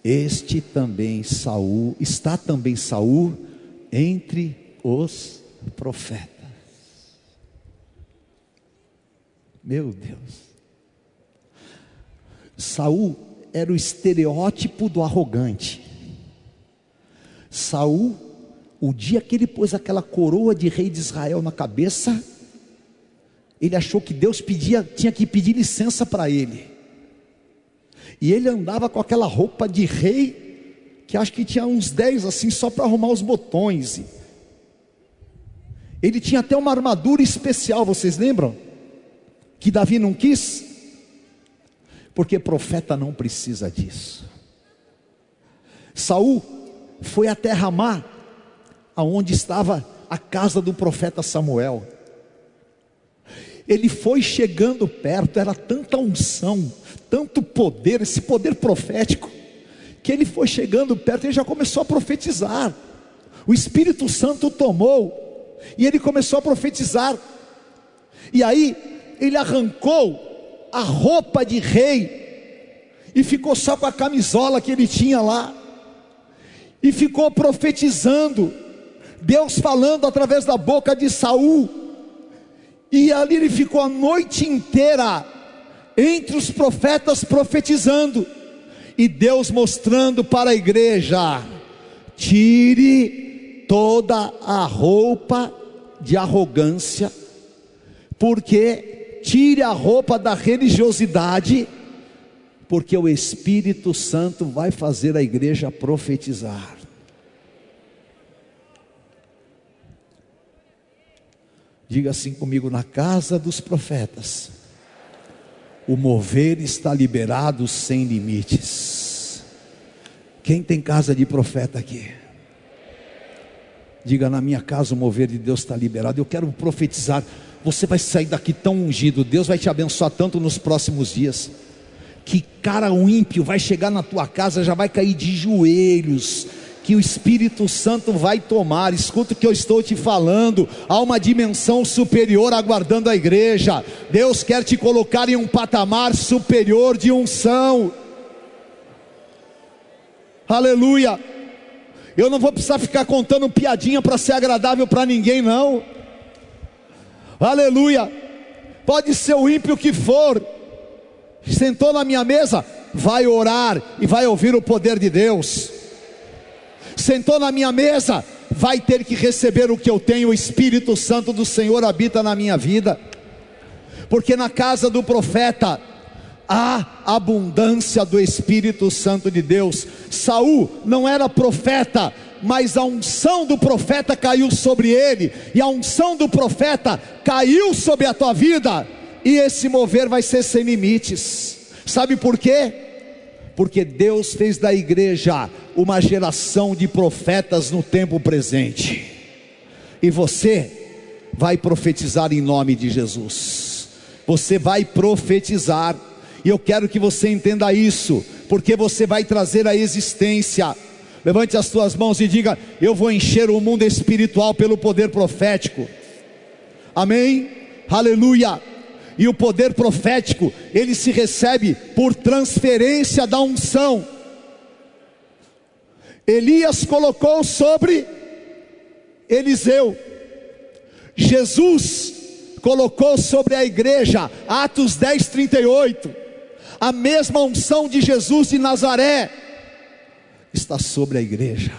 este também Saul, está também Saul entre os profetas. Meu Deus. Saul era o estereótipo do arrogante. Saul, o dia que ele pôs aquela coroa de rei de Israel na cabeça, ele achou que Deus pedia, tinha que pedir licença para ele. E ele andava com aquela roupa de rei, que acho que tinha uns 10 assim, só para arrumar os botões. Ele tinha até uma armadura especial, vocês lembram? Que Davi não quis? Porque profeta não precisa disso. Saul foi até Ramá, aonde estava a casa do profeta Samuel. Ele foi chegando perto, era tanta unção, tanto poder, esse poder profético, que ele foi chegando perto e já começou a profetizar. O Espírito Santo tomou e ele começou a profetizar. E aí ele arrancou a roupa de rei e ficou só com a camisola que ele tinha lá e ficou profetizando. Deus falando através da boca de Saul e ali ele ficou a noite inteira entre os profetas profetizando, e Deus mostrando para a igreja: tire toda a roupa de arrogância, porque tire a roupa da religiosidade, porque o Espírito Santo vai fazer a igreja profetizar. Diga assim comigo: na casa dos profetas, o mover está liberado sem limites. Quem tem casa de profeta aqui? Diga na minha casa o mover de Deus está liberado. Eu quero profetizar. Você vai sair daqui tão ungido. Deus vai te abençoar tanto nos próximos dias. Que cara ímpio vai chegar na tua casa, já vai cair de joelhos que o Espírito Santo vai tomar. Escuta o que eu estou te falando. Há uma dimensão superior aguardando a igreja. Deus quer te colocar em um patamar superior de unção. Aleluia. Eu não vou precisar ficar contando piadinha para ser agradável para ninguém, não. Aleluia. Pode ser o ímpio que for, sentou na minha mesa, vai orar e vai ouvir o poder de Deus sentou na minha mesa, vai ter que receber o que eu tenho, o Espírito Santo do Senhor habita na minha vida, porque na casa do profeta há abundância do Espírito Santo de Deus. Saul não era profeta, mas a unção do profeta caiu sobre ele, e a unção do profeta caiu sobre a tua vida, e esse mover vai ser sem limites. Sabe por quê? Porque Deus fez da igreja uma geração de profetas no tempo presente, e você vai profetizar em nome de Jesus, você vai profetizar, e eu quero que você entenda isso, porque você vai trazer a existência. Levante as tuas mãos e diga: Eu vou encher o mundo espiritual pelo poder profético. Amém? Aleluia e o poder profético, ele se recebe por transferência da unção. Elias colocou sobre Eliseu, Jesus colocou sobre a igreja, Atos 10, 38, a mesma unção de Jesus de Nazaré está sobre a igreja.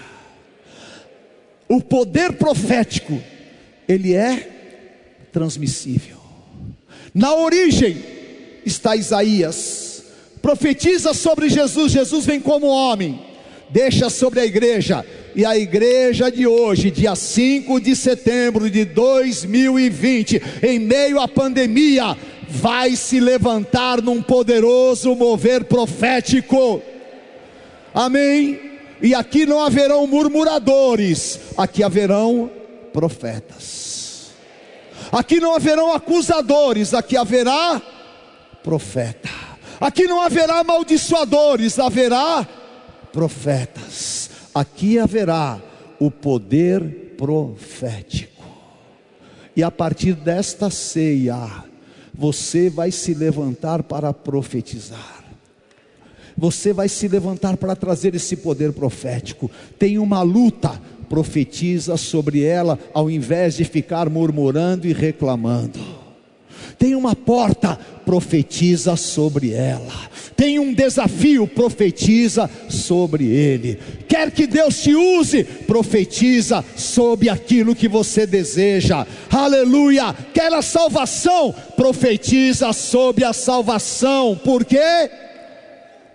O poder profético, ele é transmissível. Na origem está Isaías, profetiza sobre Jesus, Jesus vem como homem, deixa sobre a igreja, e a igreja de hoje, dia 5 de setembro de 2020, em meio à pandemia, vai se levantar num poderoso mover profético. Amém? E aqui não haverão murmuradores, aqui haverão profetas. Aqui não haverão acusadores, aqui haverá profeta. Aqui não haverá amaldiçoadores, haverá profetas. Aqui haverá o poder profético. E a partir desta ceia, você vai se levantar para profetizar. Você vai se levantar para trazer esse poder profético. Tem uma luta, profetiza sobre ela, ao invés de ficar murmurando e reclamando. Tem uma porta, profetiza sobre ela. Tem um desafio, profetiza sobre ele. Quer que Deus te use, profetiza sobre aquilo que você deseja. Aleluia. Quer a salvação, profetiza sobre a salvação. Por quê?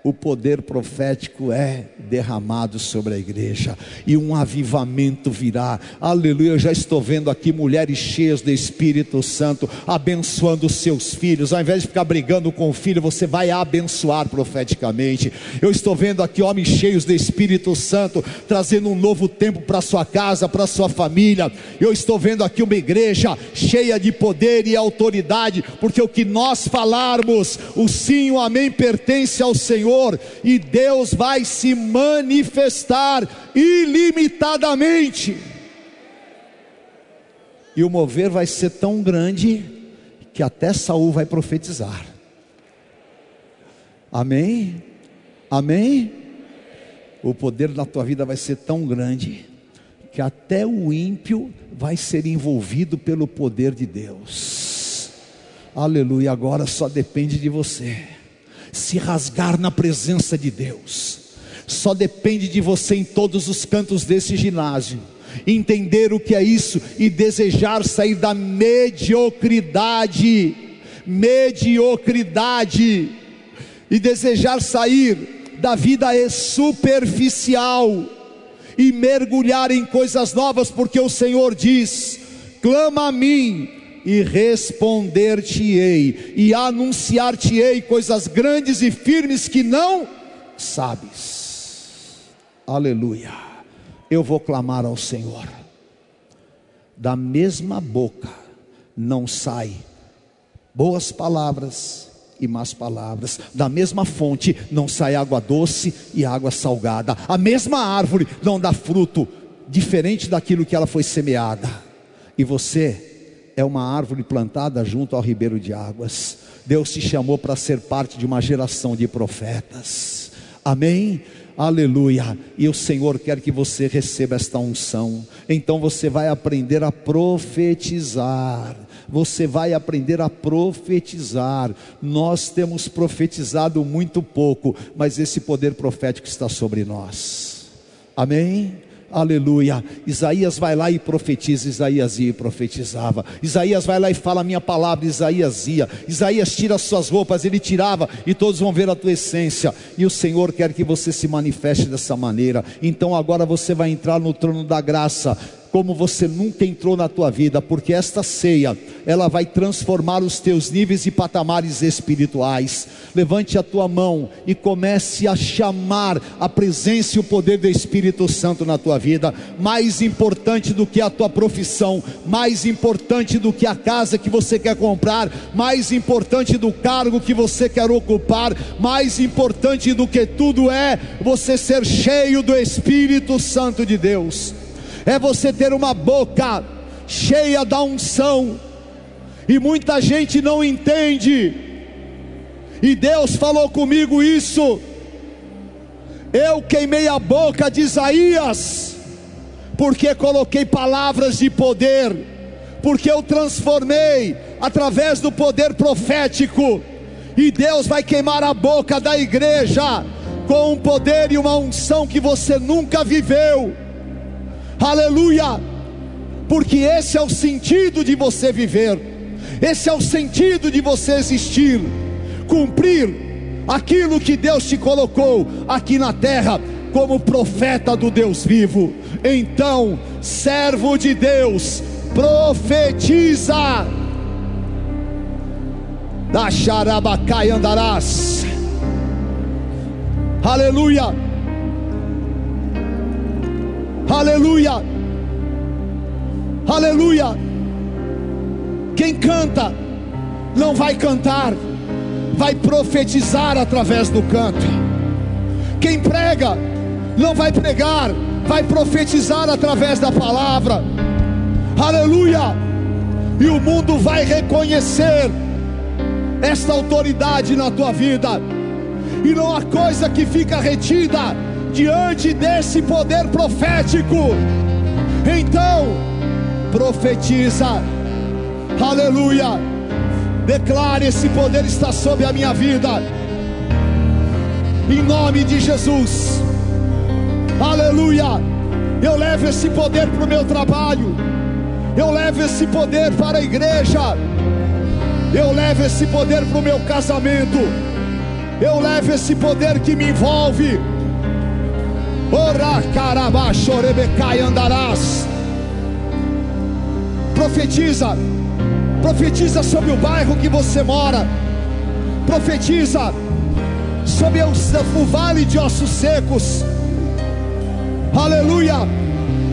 O poder profético é derramado sobre a igreja e um avivamento virá. Aleluia. Eu já estou vendo aqui mulheres cheias do Espírito Santo abençoando seus filhos. Ao invés de ficar brigando com o filho, você vai abençoar profeticamente. Eu estou vendo aqui homens cheios do Espírito Santo trazendo um novo tempo para sua casa, para sua família. Eu estou vendo aqui uma igreja cheia de poder e autoridade, porque o que nós falarmos, o sim o amém pertence ao Senhor Senhor e Deus vai se manifestar ilimitadamente. E o mover vai ser tão grande que até Saul vai profetizar. Amém? Amém? O poder na tua vida vai ser tão grande que até o ímpio vai ser envolvido pelo poder de Deus. Aleluia, agora só depende de você se rasgar na presença de Deus. Só depende de você em todos os cantos desse ginásio entender o que é isso e desejar sair da mediocridade, mediocridade e desejar sair da vida superficial e mergulhar em coisas novas, porque o Senhor diz: clama a mim e responder-te-ei, e anunciar-te-ei coisas grandes e firmes que não sabes. Aleluia. Eu vou clamar ao Senhor. Da mesma boca não sai boas palavras e más palavras. Da mesma fonte não sai água doce e água salgada. A mesma árvore não dá fruto diferente daquilo que ela foi semeada. E você é uma árvore plantada junto ao ribeiro de águas. Deus te chamou para ser parte de uma geração de profetas. Amém? Aleluia. E o Senhor quer que você receba esta unção. Então você vai aprender a profetizar. Você vai aprender a profetizar. Nós temos profetizado muito pouco, mas esse poder profético está sobre nós. Amém? Aleluia. Isaías vai lá e profetiza. Isaías ia e profetizava. Isaías vai lá e fala a minha palavra. Isaías ia. Isaías tira as suas roupas. Ele tirava e todos vão ver a tua essência. E o Senhor quer que você se manifeste dessa maneira. Então agora você vai entrar no trono da graça como você nunca entrou na tua vida, porque esta ceia, ela vai transformar os teus níveis e patamares espirituais. Levante a tua mão e comece a chamar a presença e o poder do Espírito Santo na tua vida. Mais importante do que a tua profissão, mais importante do que a casa que você quer comprar, mais importante do cargo que você quer ocupar, mais importante do que tudo é você ser cheio do Espírito Santo de Deus é você ter uma boca cheia da unção, e muita gente não entende, e Deus falou comigo isso. Eu queimei a boca de Isaías, porque coloquei palavras de poder, porque eu transformei através do poder profético, e Deus vai queimar a boca da igreja com um poder e uma unção que você nunca viveu aleluia, porque esse é o sentido de você viver, esse é o sentido de você existir, cumprir aquilo que Deus te colocou aqui na terra como profeta do Deus vivo. Então, servo de Deus, profetiza. Da Xarabacai andarás. Aleluia Aleluia. Aleluia. Quem canta não vai cantar, vai profetizar através do canto. Quem prega não vai pregar, vai profetizar através da palavra. Aleluia. E o mundo vai reconhecer esta autoridade na tua vida, e não há coisa que fica retida diante desse poder profético. Então, profetiza, aleluia, declare: esse poder está sobre a minha vida, em nome de Jesus, aleluia. Eu levo esse poder para o meu trabalho, eu levo esse poder para a igreja, eu levo esse poder para o meu casamento, eu levo esse poder que me envolve. Ora carabachorebecai andarás. Profetiza, profetiza sobre o bairro que você mora, profetiza sobre o, vale de ossos secos, aleluia,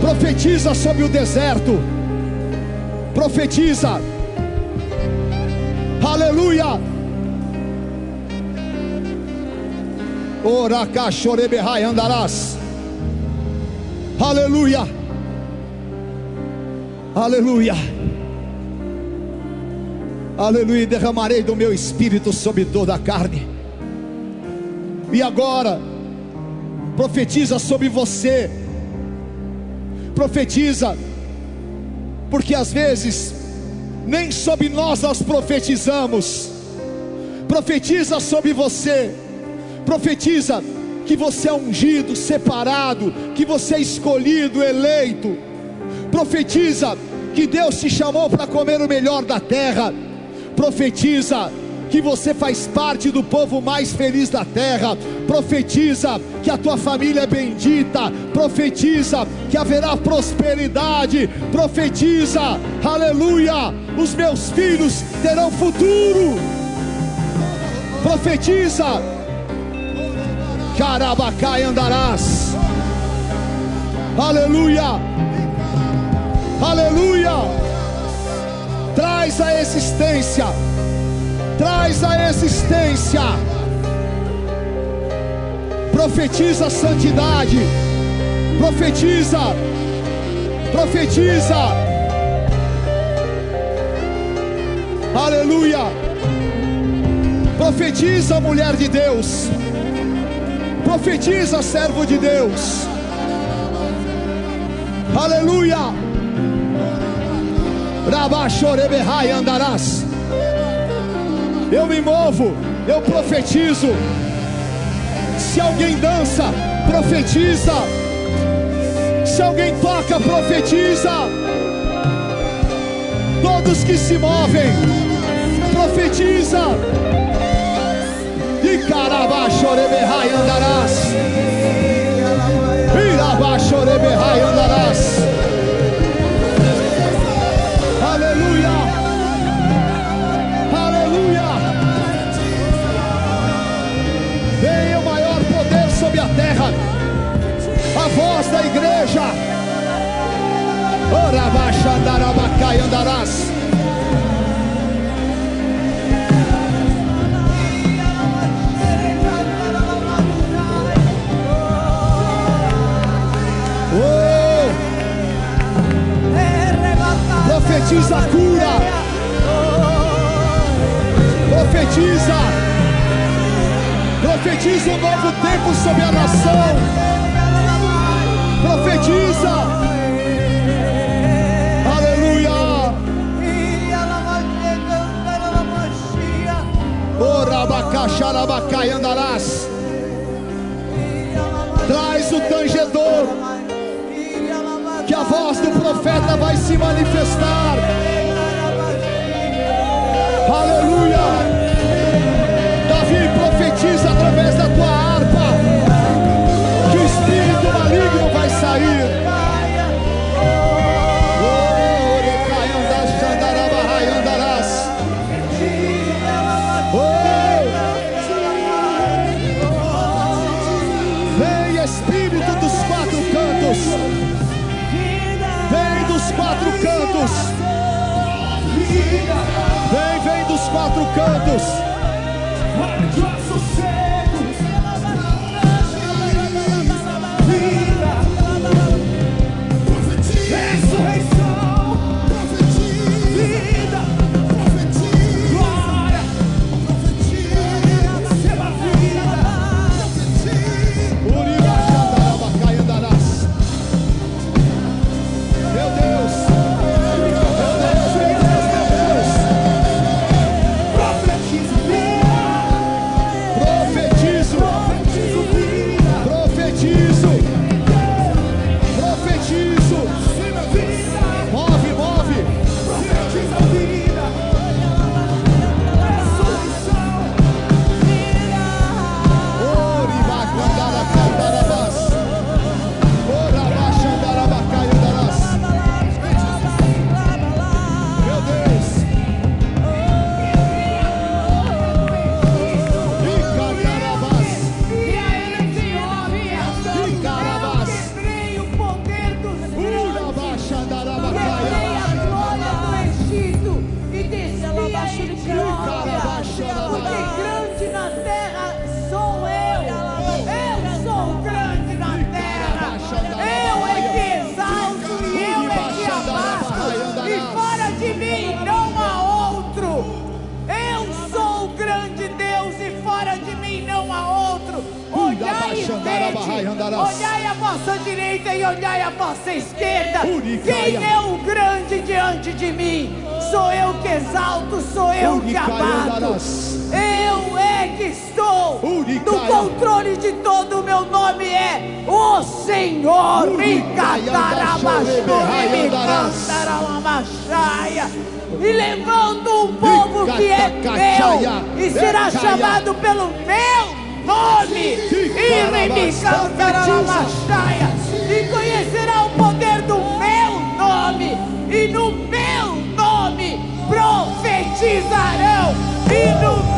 profetiza sobre o deserto, profetiza, aleluia. Ora cachorebehai andarás. Aleluia. Aleluia. Aleluia. Derramarei do meu espírito sobre toda a carne. E agora, profetiza sobre você. Profetiza, porque às vezes, nem sobre nós nós profetizamos. Profetiza sobre você. Profetiza que você é ungido, separado, que você é escolhido, eleito. Profetiza que Deus te chamou para comer o melhor da terra. Profetiza que você faz parte do povo mais feliz da terra. Profetiza que a tua família é bendita. Profetiza que haverá prosperidade. Profetiza, aleluia, os meus filhos terão futuro. Profetiza Carabacai andarás. Aleluia. Aleluia. Traz a existência. Traz a existência. Profetiza santidade. Profetiza. Profetiza. Aleluia. Profetiza, mulher de Deus. Profetiza, servo de Deus. Aleluia. Rabachorebehai andarás. Eu me movo, eu profetizo. Se alguém dança, profetiza. Se alguém toca, profetiza. Todos que se movem, profetiza. E carabachorebehai andarás. Irabachorebehai andarás. Aleluia. Aleluia. Venha o maior poder sobre a terra. A voz da igreja. Orabachandarabacai andarás. Profetiza cura. Profetiza. Profetiza um novo tempo sobre a nação. Profetiza. Aleluia. Orabacacharabacai andarás. Profeta vai se manifestar. Aleluia. Davi profetiza através da tua cantos. Vem, vem dos quatro cantos. Direita e olhai a vossa esquerda. Quem é o grande diante de mim? Sou eu que exalto, sou eu que abato. Eu é que estou no controle de todo o meu nome é o Senhor. E levando um povo que é meu e será chamado pelo meu nome. E conhecerá o poder do meu nome. E no meu nome profetizarão. E no meu